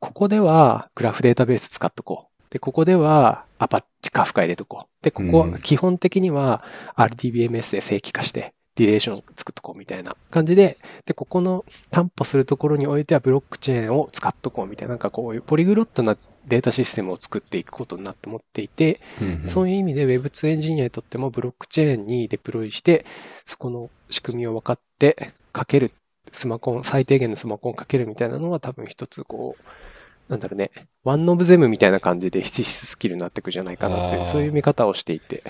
ここではグラフデータベース使っとこう。で、ここではアパッチカフカ入れとこう。で、ここうん。は基本的には RDBMS で正規化して、リレーション作っとこうみたいな感じで、で、ここの担保するところにおいてはブロックチェーンを使っとこうみたいな、なんかこういうポリグロットなデータシステムを作っていくことになって思っていて、うんそういう意味で Web2 エンジニアにとってもブロックチェーンにデプロイして、そこの仕組みを分かってかける、スマコン、最低限のスマコンをかけるみたいなのは多分一つこう、なんだろうね、ワンオブゼムみたいな感じで必須スキルになっていくんじゃないかなという、そういう見方をしていて、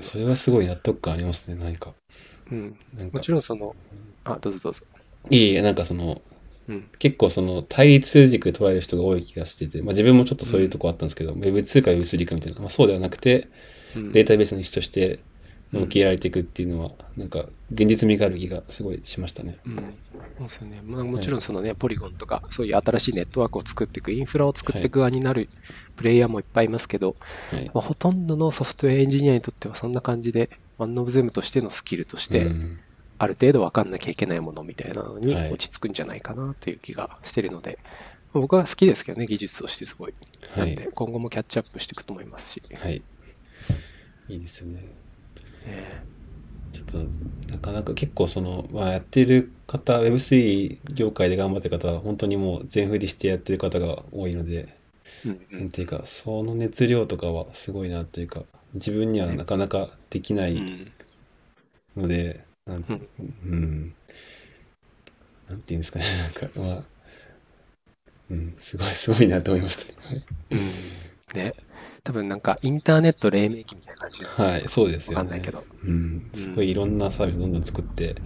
それはすごい納得感ありますね、何か。うん、もちろんその、あ、どうぞどうぞ。いえいえ、なんかその、うん、結構その対立軸で捉える人が多い気がしてて、まあ自分もちょっとそういうとこあったんですけど、Web2 か Web3 かみたいな、まあそうではなくて、うんデータベースの一種として向き合われていくっていうのは、なんか現実味がある気がすごいしましたね。うん、そうですよね。まあ、もちろんそのね、ポリゴンとか、そういう新しいネットワークを作っていく、インフラを作っていく側になるプレイヤーもいっぱいいますけど、はい。まあ、ほとんどのソフトウェアエンジニアにとってはそんな感じで、ワンオブゼムとしてのスキルとして、うんある程度分かんなきゃいけないものみたいなのにはい落ち着くんじゃないかなという気がしてるので、まあ僕は好きですけどね、技術としてすごい。はなんで、い。今後もキャッチアップしていくと思いますし。はい。いいですよね。ねちょっと、なかなか結構その、まあやってる方、Web3 業界で頑張ってる方は、本当にもう全振りしてやってる方が多いので、うんうんなんていうか、その熱量とかはすごいなっていうか、自分にはなかなかできないうんので、なんてうんうん、なんていうんですかね、なんか、まあ、うん、すごい、すごいなと思いましたね。うんね。多分なんかインターネット黎明期みたいな感じはい、はい、そうですよね。わかんないけど。うん、すごいいろんなサービスどんどん作って、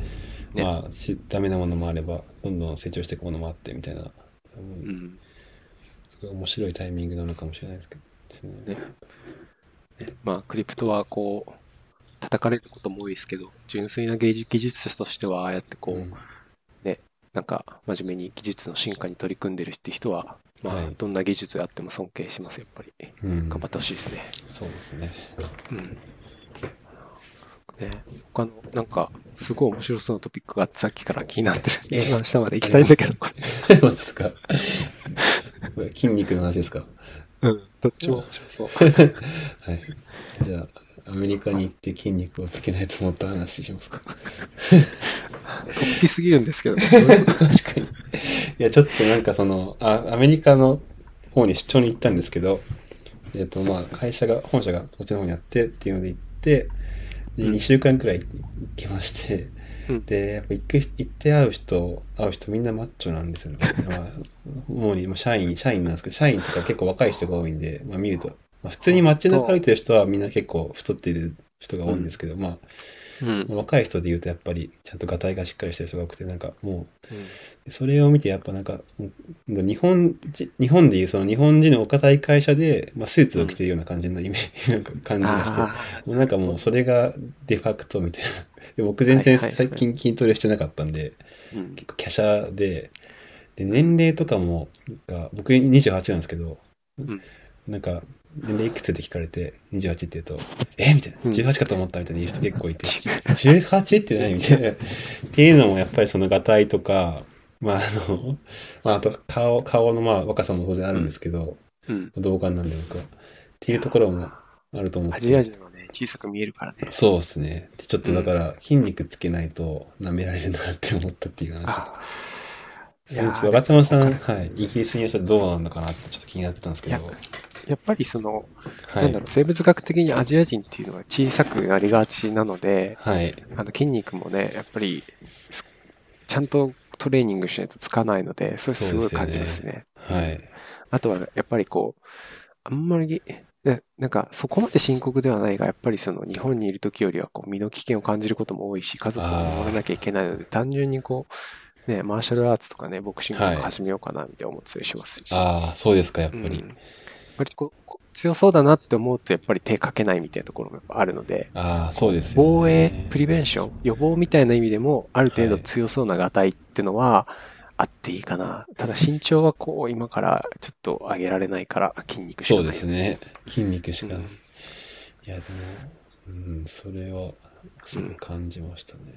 ねまあ、しダメなものもあれば、どんどん成長していくものもあってみたいな、うんうん。すごい面白いタイミングなのかもしれないですけどですね。ね。ねまあ、クリプトはこう、叩かれることも多いですけど、純粋な芸術技術者としては、ああやってこう、うんなんか真面目に技術の進化に取り組んでるって人は、まあはい、どんな技術であっても尊敬します、やっぱり。うん頑張ってほしいですね。そうですね。うん。ね、他の、なんか、すごい面白そうなトピックがあって、さっきから気になってる。ええ一番下まで行きたいんだけど。そうですか？これ筋肉の話ですか？うん。どっちも面白そう。はい。じゃあ、アメリカに行って筋肉をつけないと思った話しますか？突飛すぎるんですけど。確かに。いや、ちょっとなんかその、あ、アメリカの方に出張に行ったんですけど、えっ、と、まあ、会社が、本社がこっちの方にあってっていうので行って、で、うん2週間くらい行きまして、うんで、やっぱ行く、行って会う人、会う人みんなマッチョなんですよね。まあ、主に、まあ、社員、社員なんですけど、社員とか結構若い人が多いんで、まあ見ると、まあ普通に街中歩いてる人はみんな結構太っている人が多いんですけど、まあ、うん。若い人で言うとやっぱりちゃんとガタイがしっかりしてる人が多くてなんかもうそれを見てやっぱなんか日本人日本でいうその日本人のお堅い会社で、まあ、スーツを着てるような感じのイメージ、なんか感じがしてあもうなんかもうそれがデファクトみたいな。で僕全然最近筋トレしてなかったんで結構華奢でで年齢とかも僕28なんですけど、ん。なんか年齢いくつって聞かれて28って言うとえ？みたいなうん18かと思ったみたいな言う人結構いて、18って何みたいな。っていうのもやっぱりそのがたいとか、まああの、まああと顔、顔のまあ若さも当然あるんですけど、うん。動画なんで僕は。っていうところもあると思って。アジア人はね、小さく見えるからね。そうですね。でちょっとだから筋肉つけないと舐められるなって思ったっていう話。あそれちょっと若妻さん、はい、イギリスにいらっしゃってどうなんだかなってちょっと気になってたんですけど。いやっぱりその、はい。なんだろう、生物学的にアジア人っていうのは小さくなりがちなので、はい。あの筋肉もね、やっぱりすちゃんとトレーニングしないとつかないので、それすごい感じますね。はい。あとはやっぱりこう、あんまり、ねなんかそこまで深刻ではないが、やっぱりその日本にいる時よりはこう身の危険を感じることも多いし、家族を守らなきゃいけないので、単純にこう、ね、マーシャルアーツとかね、ボクシングとはいか始めようかなみたいな思ってたりしますし。ああ、そうですか、やっぱり。うんやっぱりこう強そうだなって思うと、やっぱり手かけないみたいなところもやっぱあるので、ああ、そうですよ、ね。防衛、プリベンション、予防みたいな意味でも、ある程度はい強そうながたいってのは、あっていいかな。ただ身長はこう、今からちょっと上げられないから、筋肉しかない。そうです。ね。筋肉しかない。うんいや、でも、うん、それは、すごい感じましたね。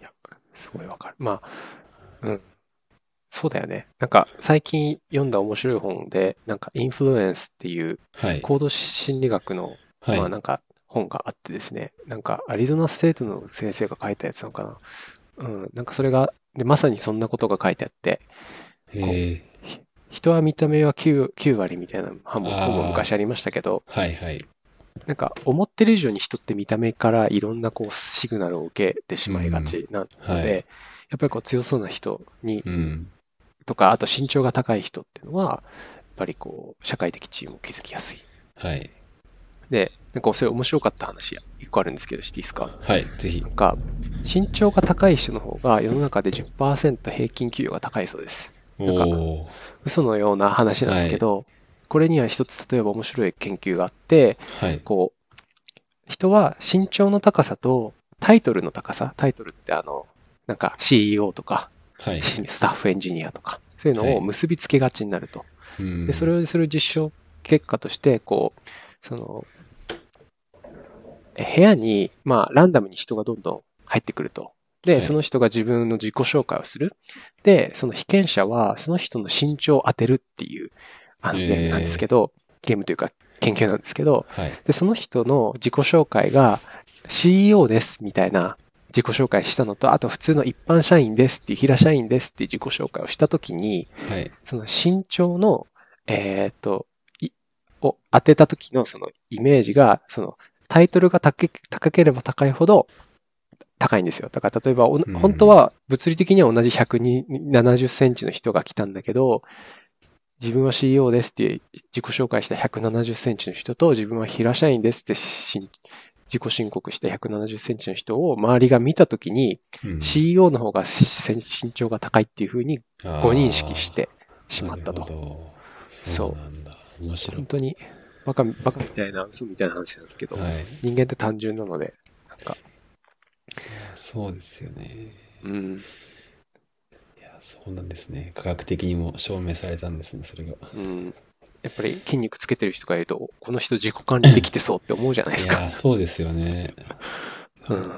いや、すごいわかる。まあ、うん。そうだよね。なんか最近読んだ面白い本で、なんかインフルエンスっていうはい。行動心理学の、はい。まあなんか本があってですね、なんかアリゾナステートの先生が書いたやつなのかな。うん、なんかそれが、で、まさにそんなことが書いてあって。人は見た目は 9, 9割みたいな本もあー本も昔ありましたけど、はいはい。なんか思ってる以上に人って見た目からいろんなこうシグナルを受けてしまいがちなので、うんはいやっぱりこう強そうな人にうん。とか、あと身長が高い人っていうのは、やっぱりこう、社会的地位も築きやすい。はい。で、なんかそれ面白かった話一個あるんですけど、していいですか？はい。ぜひな。んか、身長が高い人の方が世の中で10%平均給与が高いそうです。なんか。嘘のような話なんですけど、これには一つ例えば面白い研究があって、はい。こう、人は身長の高さとタイトルの高さ、タイトルってあの、なんか CEO とか、はい。スタッフエンジニアとか、そういうのを結びつけがちになると。うんで、それをする実証結果として、こう、その、え部屋に、まあ、ランダムに人がどんどん入ってくると。で、はいその人が自分の自己紹介をする。で、その被験者は、その人の身長を当てるっていう、あの、へーゲームなんですけど、ゲームというか研究なんですけど、はい。で、その人の自己紹介が CEO ですみたいな自己紹介したのと、あと普通の一般社員ですっていう、平社員ですっていう自己紹介をしたときに、はい。その身長の、えーっと、いを当てた時のそのイメージが、そのタイトルが高け高ければ高いほど高いんですよ。だから例えばお、ん本当は物理的には同じ170センチの人が来たんだけど、自分は CEO ですって自己紹介した170センチの人と、自分は平社員ですってし自己申告した170センチの人を周りが見たときに、うん CEO の方が身長が高いっていうふうにご認識してしまったとそうなんだ。面白い。本当にバカ、バカみたいな、嘘みたいな話なんですけど、はい。人間って単純なので、なんか、そうですよね。うん、いや、そうなんですね。科学的にも証明されたんですね、それが。うん。やっぱり筋肉つけてる人がいると、この人自己管理できてそうって思うじゃないですか。いや、そうですよね。うん。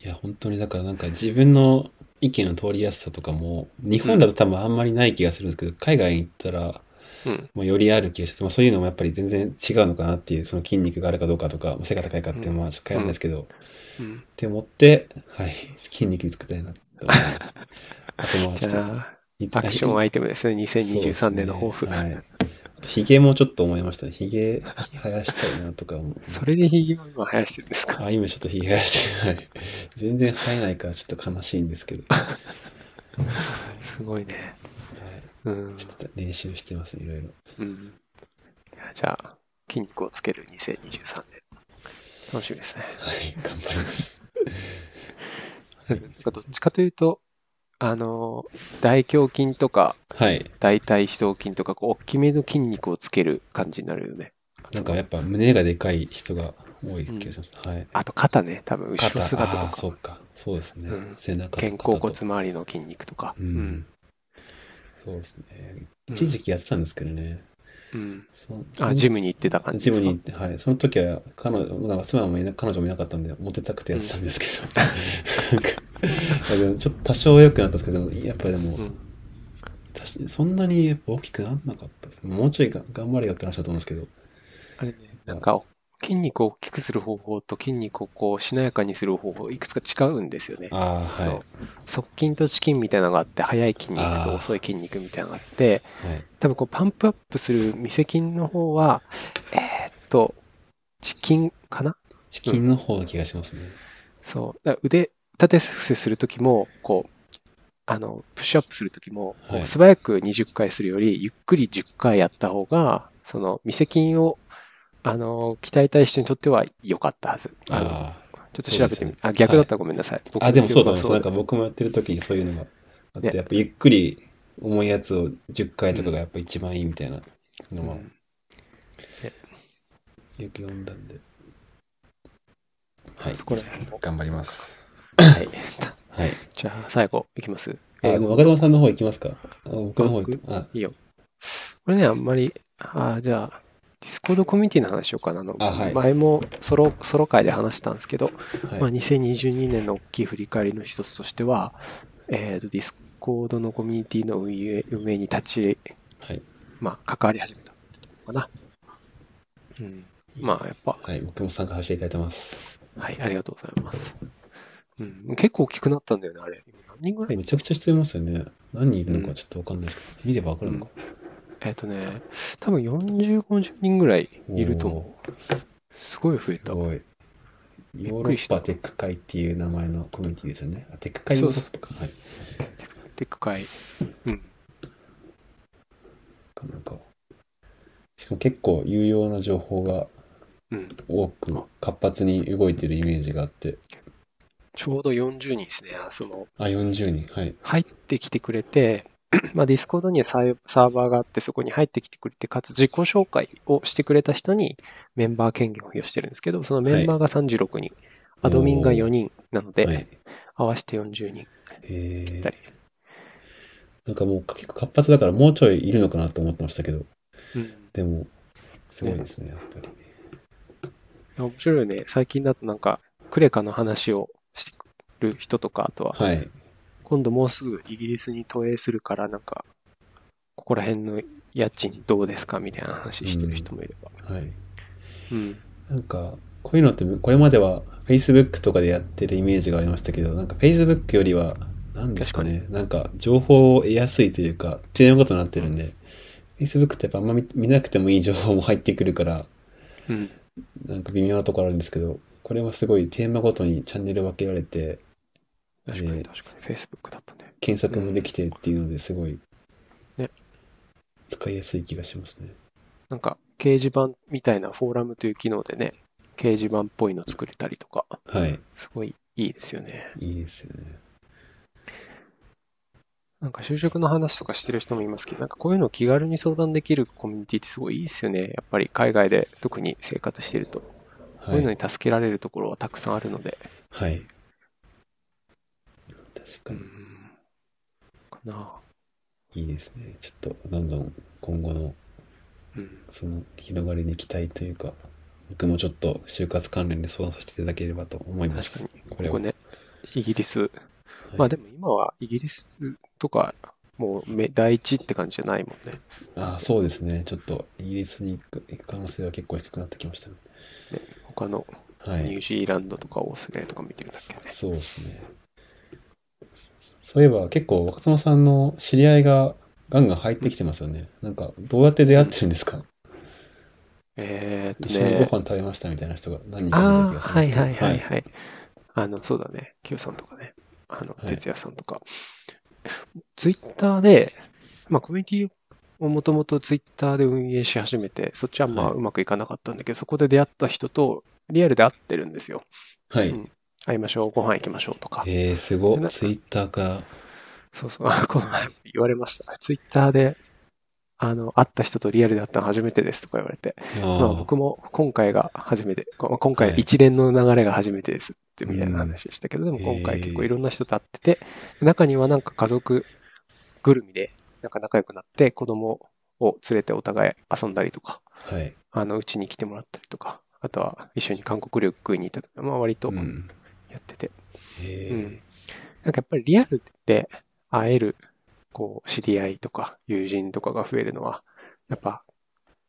いや、本当にだからなんか自分の意見の通りやすさとかも、日本だと多分あんまりない気がするんですけど、海外に行ったら、うん。もうよりある気がして、まあ、そういうのもやっぱり全然違うのかなっていう、その筋肉があるかどうかとか、まあ背が高いかっていうのはちょっと変わるんですけど、うん、って思って、はい、筋肉作りたいなと思って。あとまあちょっとじゃあ、アクションアイテムですね、2023年の抱負。ねはい。ヒゲもちょっと思いましたね。ヒゲ生やしたいなとかも。それでヒゲを今生やしてるんですか？あ、今ちょっとヒゲ生やしてない。全然生えないからちょっと悲しいんですけど。はすごいね。い、うん。ちょっと練習してます、いろいろ。うん。じゃあ、筋肉をつける2023年。楽しみですね。はい、頑張ります。どっちかというと、あの、大胸筋とか、はい。大腿四頭筋とか、こう、大きめの筋肉をつける感じになるよね。なんかやっぱ胸がでかい人が多い気がします。はい。あと肩ね、多分後ろ姿とか、そうか。そうですね。うん背中と肩甲骨周りの筋肉とか。うん。そうですね。うん一時期やってたんですけどね。うん。あ、ジムに行ってた感じジですか？ムに行って、はい。その時は、彼女、なんか妻もいな、彼女もいなかったんで、モテたくてやってたんですけど。なん でもちょっと多少良くなったんですけど、やっぱりでも、うんそんなに大きくなんなかったです。もうちょいが頑張れよって話だと思うんですけど。あれね、なんか、筋肉を大きくする方法と筋肉をこう、しなやかにする方法、いくつか違うんですよね。ああ、はい。側筋とチキンみたいなのがあって、速い筋肉と遅い筋肉みたいなのがあって、はい。多分こうパンプアップする未筋の方は、えーっと、チキンかな？チキンの方な気がしますね。そう。だから腕立て伏せするときも、こう、あの、プッシュアップするときも、素早く20回するより、ゆっくり10回やった方が、その、未筋を、あの、鍛えたい人にとっては良かったはず。あのあちょっと調べてみねあ、逆だったらごめんなさい。僕あ。あ、のでもそうだ、記憶はそうなんか僕もやってる時にそういうのがあって、ねやっぱゆっくり重いやつを10回とかがやっぱ一番いいみたいなのは、うんよく読んだんで。はい。頑張ります。はい。はい。じゃあ、最後、いきます？あ、でも若友さんの方行きますかあ僕の方行僕？く。あ、いいよ。これね、あんまり、あじゃあ、Discord コミュニティの話しようかな。あのあはい前もソロ、ソロ会で話したんですけど、はい。まあ、2022年の大きい振り返りの一つとしては、えーと、 Discord のコミュニティの運営運営に立ち、はい。まあ、関わり始めたってとこかな。うん。まあ、やっぱ、はい。僕も参加させていただいてます。はい、ありがとうございます。うん、結構大きくなったんだよね、あれ。今何人ぐらいめちゃくちゃ人いますよね。何人いるのかちょっとわかんないですけど、見ればわかるのか。えっ、とね、多分40、50人ぐらいいると思う。すごい増えた。すごい。ヨーロッパテック会っていう名前のコミュニティですよね。あテック会ヨーロッパか。はい。テック会。うん。なんか、しかも結構有用な情報がうん。多く活発に動いてるイメージがあって。ちょうど40人ですね。あその、あ、40人。はい。入ってきてくれて、まあ、 Discord にはサーバーがあって、そこに入ってきてくれて、かつ自己紹介をしてくれた人にメンバー権限を付与してるんですけど、そのメンバーが36人、アドミンが4人なので、はい。合わせて40人へえいた。り。なんかもう結構活発だからもうちょいいるのかなと思ってましたけど、うん。でも、すごいですね、やっぱり。面白いよね。最近だとなんか、クレカの話をしてくる人とか、あとは、はい。今度もうすぐイギリスに投影するから、なんか、ここら辺の家賃どうですかみたいな話してる人もいれば。はい。うん。なんか、こういうのって、これまでは Facebook とかでやってるイメージがありましたけど、なんか Facebook よりは、なんですかね、なんか情報を得やすいというか、っていうことになってるんで、Facebook ってやっぱあんま見見なくてもいい情報も入ってくるから、うん。なんか微妙なところあるんですけど、これはすごいテーマごとにチャンネル分けられて、確かにえー確かに。Facebook だとね。検索もできてっていうのですごい、ね使いやすい気がしますね。なんか、掲示板みたいなフォーラムという機能でね、掲示板っぽいの作れたりとか、はい。すごいいいですよね。いいですよね。なんか就職の話とかしてる人もいますけど、なんかこういうのを気軽に相談できるコミュニティってすごいいいですよね。やっぱり海外で特に生活してると、こうはい。いうのに助けられるところはたくさんあるので。はい。確かに。うん。かな。いいですね。ちょっと、どんどん今後の、うん。その、広がりに期待というか、僕もちょっと就活関連で相談させていただければと思います。確かに。これは。ね、イギリス。はいまあでも今はイギリスとか、もうめ第一って感じじゃないもんね。ああ、そうですね。ちょっと、イギリスに行く行く可能性は結構低くなってきましたね。他のはい。ニュージーランドとかオーストラリアとか見てるだけね。そうですね。そういえば結構若妻さんの知り合いがガンガン入ってきてますよね。なんかどうやって出会ってるんですか、えーっと一緒にごね。飯食べましたみたいな人が何人かいる気がするんですけど。はいはいはいはい。あの、そうだね。キヨさんとかね。あの、はい哲也さんとか。ツイッターで、まあコミュニティをもともとツイッターで運営し始めて、そっちはまあはいうまくいかなかったんだけど、そこで出会った人とリアルで会ってるんですよ。はい。うん会いましょう、ご飯行きましょうとか。えー、すごでなっ。ツイッターから。そうそう、あ この前言われました。ツイッターで、あの、会った人とリアルで会ったの初めてですとか言われて、あまあ、ー僕も今回が初めて、こ今回はい一連の流れが初めてですってみたいな話でしたけど、でも今回結構いろんな人と会ってて、中にはなんか家族ぐるみでなんか仲良くなって子供を連れてお互い遊んだりとか、はい。あの、うちに来てもらったりとか、あとは一緒に韓国旅行に行ったとか、まあ割とうん。やってて、えーうん。なんかやっぱりリアルで会える、こう、知り合いとか友人とかが増えるのは、やっぱ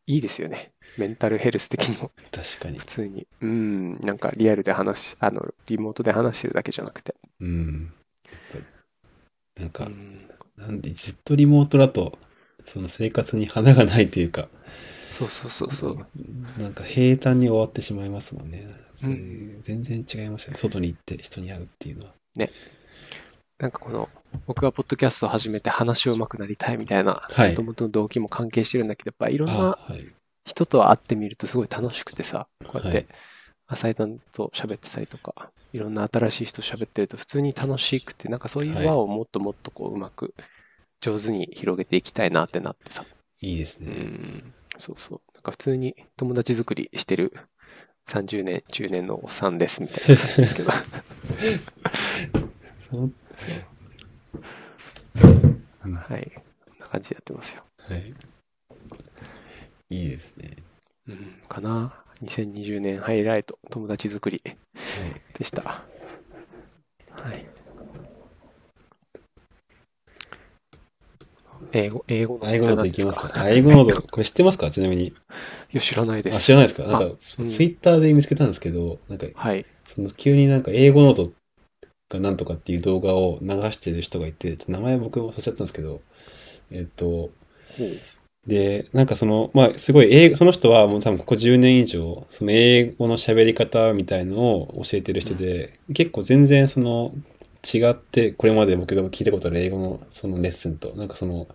いいですよね。メンタルヘルス的にも確かに普。通に。うん、なんかリアルで話し、あの、リモートで話してるだけじゃなくて。うん。なんか、うん、なんでずっとリモートだと、その生活に花がないというか、そうそうそうそう。なんか平坦に終わってしまいますもんね。そういう全然違いますよね。外に行って人に会うっていうのは。なんかこの、僕がポッドキャストを始めて話を上手くなりたいみたいな、はいもともとの動機も関係してるんだけど、やっぱいろんあなはい。人と会ってみるとすごい楽しくてさ、こうやっはいて、浅井さんと喋ってたりとか、いろんな新しい人と喋ってると普通に楽しくて、なんかそういう輪をもっともっとこううまく上手に広げていきたいなってなってさ。ういいですね。ん、そうそう。なんか普通に友達作りしてる30年、10年のおっさんですみたいな感じですけど。そう はい。こんな感じでやってますよ。はい。いいですね。うん、かな。2020年ハイライト、友達作りはい。でした。はい。英語、英語の英語ノートいきますか？あ英語ノート、これ知ってますか？ちなみに。いや、知らないであ、す。知らないですか？なんか、うんツイッターで見つけたんですけど、なんか、はい。その急になんか英語ノートがなんとかっていう動画を流してる人がいて、名前僕も忘れちゃったんですけど、えっと、ほう。で、なんかその、まあ、すごい英語、その人はもう多分ここ10年以上、その英語の喋り方みたいのを教えてる人で、結構全然その、違って、これまで僕が聞いたことある英語のそのレッスンと、なんかその、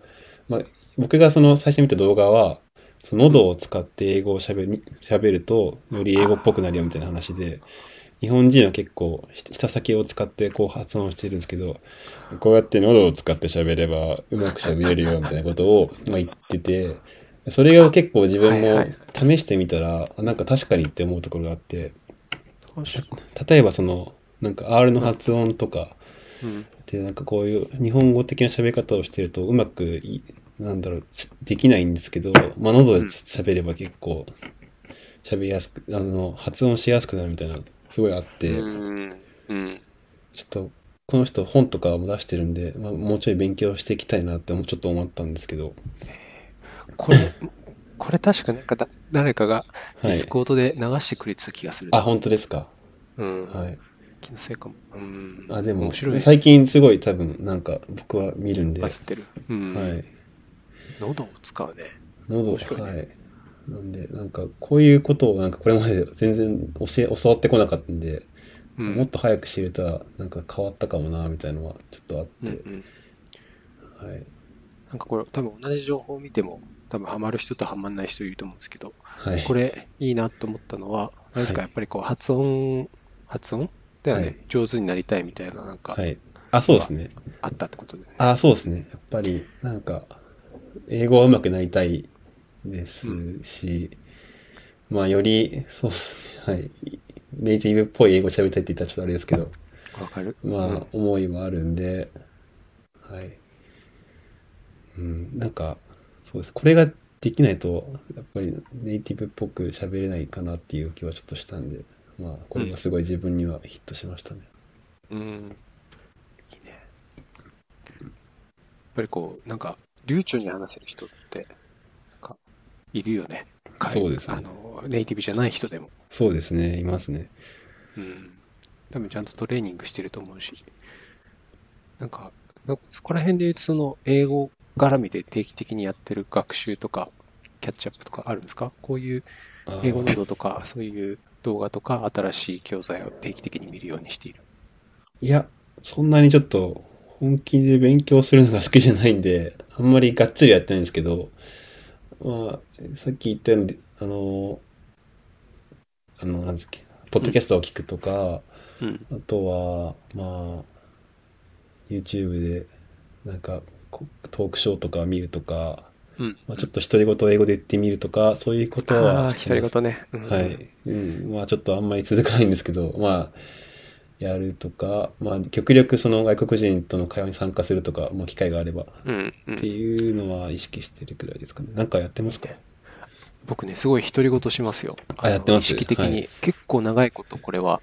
まあ、僕がその最初に見た動画は、その喉を使って英語を喋り喋ると、より英語っぽくなるよみたいな話で、日本人は結構、舌先を使ってこう発音してるんですけど、こうやって喉を使って喋ればうまく喋れるよみたいなことを まあ言ってて、それを結構自分も試してみたら、あなんか確かにって思うところがあって、例えばその、なんか R の発音とかうん。で、なんかこういう日本語的な喋り方をしてるとうまくい、なんだろう、できないんですけど、まあ喉で喋れば結構喋りやすく、あの、発音しやすくなるみたいな、すごいあって、うん。うん。ちょっと、この人本とかも出してるんで、まあ、もうちょい勉強していきたいなってちょっと思ったんですけど、これ、これ確かなんかだ誰かがデはいィス。コードで流してくれてた気がする。あ、本当ですか？うん。はい。気のせいかも。うん。あ、でも。最近すごい多分、なんか僕は見るんで、はバズってる。うん。い。喉を使うね。喉、面白いねはい。なんで、なんか、こういうことをなんかこれまで全然教え、教わってこなかったんで、うん。もっと早く知れたら、なんか変わったかもな、みたいなのはちょっとあって、うんうん。はい。なんかこれ多分同じ情報を見ても多分ハマる人とハマんない人いると思うんですけど、はい。これいいなと思ったのは、あれですか、はいやっぱりこう発音、発音？だよね、はい上手になりたいみたいななんかはい。あ、そうですね。あったってことで、ね。あ、そうですね。やっぱり、なんか、英語は上手くなりたいですし、まあ、より、そうですね。はい。ネイティブっぽい英語喋りたいって言ったらちょっとあれですけど、わかるまあ、うん思いはあるんで、はい。うん、なんか、そうです。これができないと、やっぱりネイティブっぽく喋れないかなっていう気はちょっとしたんで、まあ、これがすごい自分にはヒットしましたね。うん。いいね。やっぱりこう、なんか、流暢に話せる人って、いるよね。そうですねあの、ネイティブじゃない人でも。そうですね。いますね。うん。多分ちゃんとトレーニングしてると思うし。なんか、そこら辺で言うと、その、英語絡みで定期的にやってる学習とか、キャッチアップとかあるんですか？こういう英語ノートとか、そういう動画とか、新しい教材を定期的に見るようにしている。いや、そんなにちょっと本気で勉強するのが好きじゃないんで、あんまりがっつりやってないんですけど、まあ、さっき言ったように、あの、あの、なんですっけ、ポッドキャストを聞くとか、うん。あとは、まあ、YouTube で、なんか、こトークショーとか見るとか、うん。まあ、ちょっと独り言を英語で言ってみるとか、そういうことあは独り言ね。うんはい。うん。まあちょっとあんまり続かないんですけど、まあ、やるとか、まあ極力その外国人との会話に参加するとか、もう機会があればっうん。うんていうのは意識してるくらいですかね。なんかやってますか？僕ね、すごい独り言しますよ。あやってます？意識的に。はい結構長いことこれは、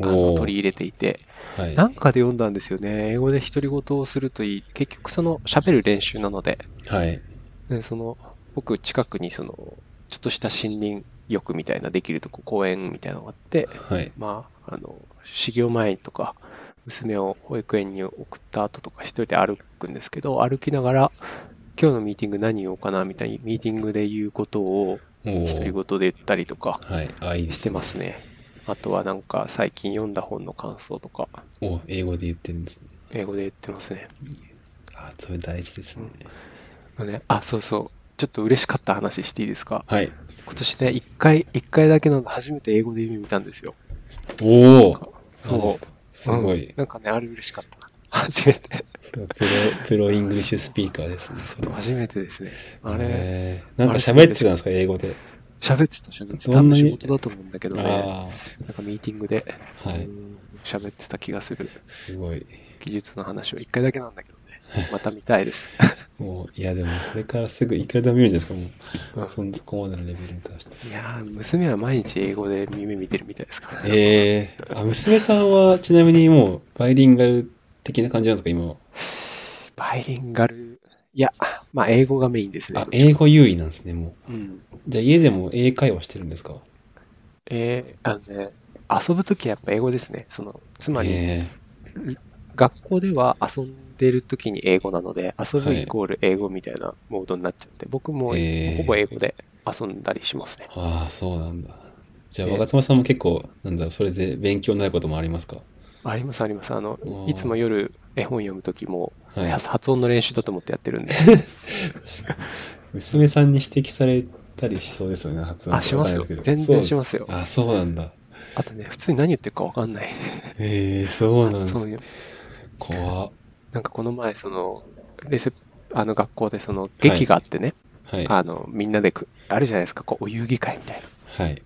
あの取り入れていて、はい。なんかで読んだんですよね。英語で独り言をするといい。結局その喋る練習なので、はい。でその僕近くにそのちょっとした森林浴みたいなできるとこ公園みたいなのがあって、はい。まあ、あの、始業前とか、娘を保育園に送った後とか一人で歩くんですけど、歩きながら、今日のミーティング何言おうかなみたいに、ミーティングで言うことをお独りー言で言ったりとかはい。あ、いいですしてますね。あとはなんか最近読んだ本の感想とか、お、英語で言ってるんですね。英語で言ってますね。あ、それ大事ですね。まあね、あ、そうそう。ちょっと嬉しかった話していいですか？はい。今年ね、一回、一回だけの初めて英語で夢見たんですよ。おおそうすごいうん。なんかね、あれ嬉しかったな。初めて。プロ、プロ English speaker ですね、それは。初めてですね。あれ、なんか喋ってたんですか、英語で？喋ってた、喋ってた。多分仕事だと思うんだけどね。あなんかミーティングで、あ、はい。ってた気がする。すごい。技術の話を一回だけなんだけどね。また見たいです。もう、いやでも、これからすぐいくらでも見るんですか、もう。うんそんそこまでのレベルに達して。いやー、娘は毎日英語で夢見てるみたいですからね。ええあ、娘さんは、ちなみにもう、バイリンガル的な感じなんですか、今は。バイリンガル、いや、まあ、英語がメインですね。あ、英語優位なんですね、もう。うん。じゃあ家でも英会話してるんですか？えー、あのね、遊ぶときはやっぱ英語ですね。その、つまり、え学校では遊んでるときに英語なので、遊ぶはいイコール英語みたいなモードになっちゃって、僕もへーほぼ英語で遊んだりしますね。ああ、そうなんだ。じゃあ、ええ若妻さんも結構、なんだろう、それで勉強になることもありますか？ありますあります。あのいつも夜絵本読むときも、はい発発音の練習だと思ってやってるんで。娘さんに指摘されたりしそうですよね、発音。あしますよ全然しますよあ、そうなんだ。あとね、普通に何言ってるかわかんない。へえそうなんです。そういう。怖っなんかこの前、その、レセあの学校でその劇があってね、はい。あの、みんなでく、あるじゃないですか、こう、お遊戯会みたいな。はい。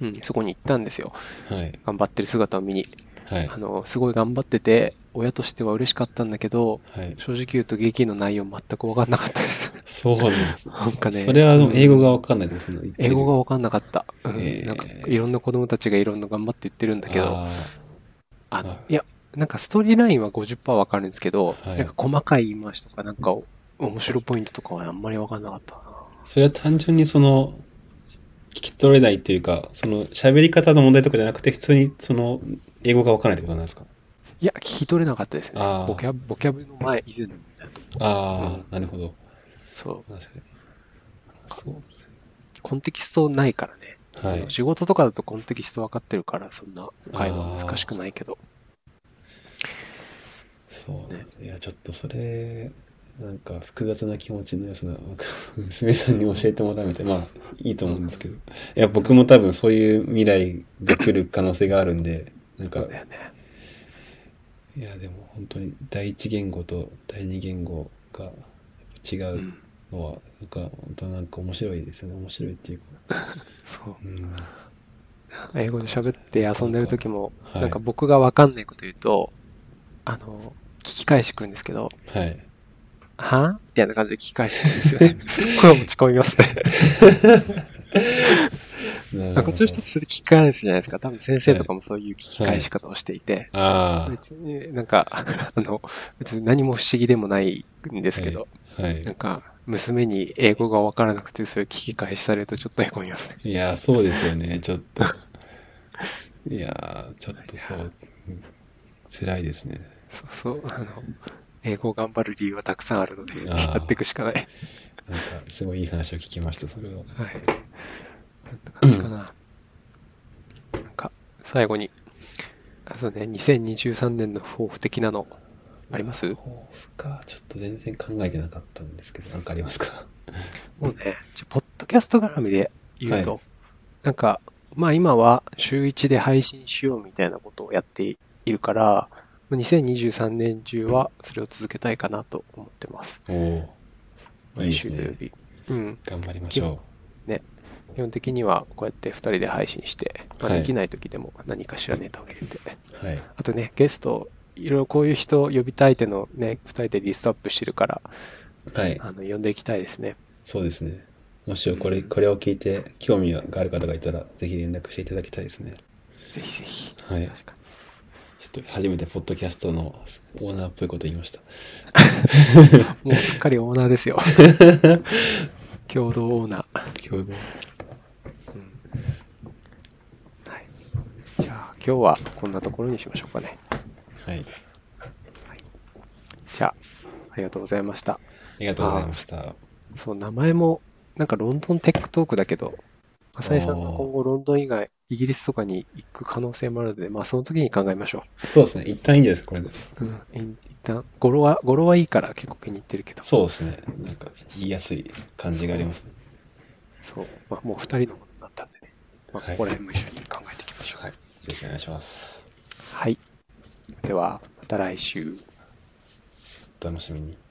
うん、そこに行ったんですよ。はい。頑張ってる姿を見に。はいあ。の、すごい頑張ってて、親としては嬉しかったんだけど、はい。正直言うと劇の内容全く分かんなかったです。そうなんです。なんかねそれは英語がわかんないでその言ってる英語が分かんなかった。うんえーなんか、いろんな子供たちがいろんな頑張って言ってるんだけど、ああのは、いや、なんかストーリーラインは50%分かるんですけど、はいなんか細かい言い回しとか、なんか面白いポイントとかはあんまり分かんなかったな。ーそれは単純にその、聞き取れないっていうか、その喋り方の問題とかじゃなくて、普通にその、英語がわからないってことなんですか？いや、聞き取れなかったですね。ボキャブ、ボキャブの前以前だと。ああ、うんなるほど。そう。確かに。そうですよコンテキストないからね。はい。仕事とかだとコンテキスト分かってるから、そんな会話難しくないけど。そうねいや、ちょっとそれ、なんか複雑な気持ちのよさな、なんか娘さんに教えてもらうみたいな、まあいいと思うんですけど。いや、僕も多分そういう未来が来る可能性があるんで、なんかね。いや、でも本当に第一言語と第二言語が違う。うんのは、なんか、本当なんか面白いですよね。面白いっていうか。そう。うん。英語で喋って遊んでる時も、はいなんか僕が分かんないこと言うと、あの、聞き返してくるんですけど、はい。は？みたいな感じで聞き返してくるんですよね。すっごい落ち込みますね。な なんかこっちの人ってそれで聞き返すじゃないですか。多分先生とかもそういう聞き返し方をしていて、あ別になんか、あの、別に何も不思議でもないんですけど、あ、はいなん。か、娘に英語が分からなくて、そういう聞き返しされるとちょっとへこみますね。いや、そうですよね、ちょっと。いや、ちょっとそう、うん辛いですね。そうそう、あの、英語を頑張る理由はたくさんあるので、やっていくしかない。なんか、すごいいい話を聞きました、それは。はい。こんな感じかな。なんか、最後に、あそうね、2023年の抱負的なの、あります？抱負か、ちょっと全然考えてなかったんですけど、なんかありますか？もうね、じゃポッドキャスト絡みで言うと、はなんか、まあ今は週1で配信しようみたいなことをやっているから、まあ2023年中はそれを続けたいかなと思ってます。おお毎。週土曜日。うん。頑張りましょ基本的にはこうやって2人で配信して、まあはいできない時でも何かしらネタを入れて、う。はい。あとね、ゲスト、いろいろこういう人呼びたいってのをね、2人でリストアップしてるから、はい。あの、呼んでいきたいですね。そうですね。もしこれ、これを聞いて興味がある方がいたら、ぜひ連絡していただきたいですね。ぜひぜひ。はい。ちょっと初めてポッドキャストのオーナーっぽいこと言いました。もうすっかりオーナーですよ。共同オーナー。共同。はい。じゃあ、今日はこんなところにしましょうかね。はい。じゃあ、ありがとうございました。ありがとうございました。そう、名前も、なんかロンドンテックトークだけど、浅井さんが今後ロンドン以外、イギリスとかに行く可能性もあるので、まあその時に考えましょそうですね。一旦いいんじゃないですか、これで。う。うん。一旦、語呂は、語呂はいいから結構気に入ってるけど。そうですね。なんか言いやすい感じがありますね。そう。まあもう二人のものになったんでね。まあはいここら辺も一緒に考えていきましょう。はい。ぜひお願いします。はい。では、また来週。お楽しみに。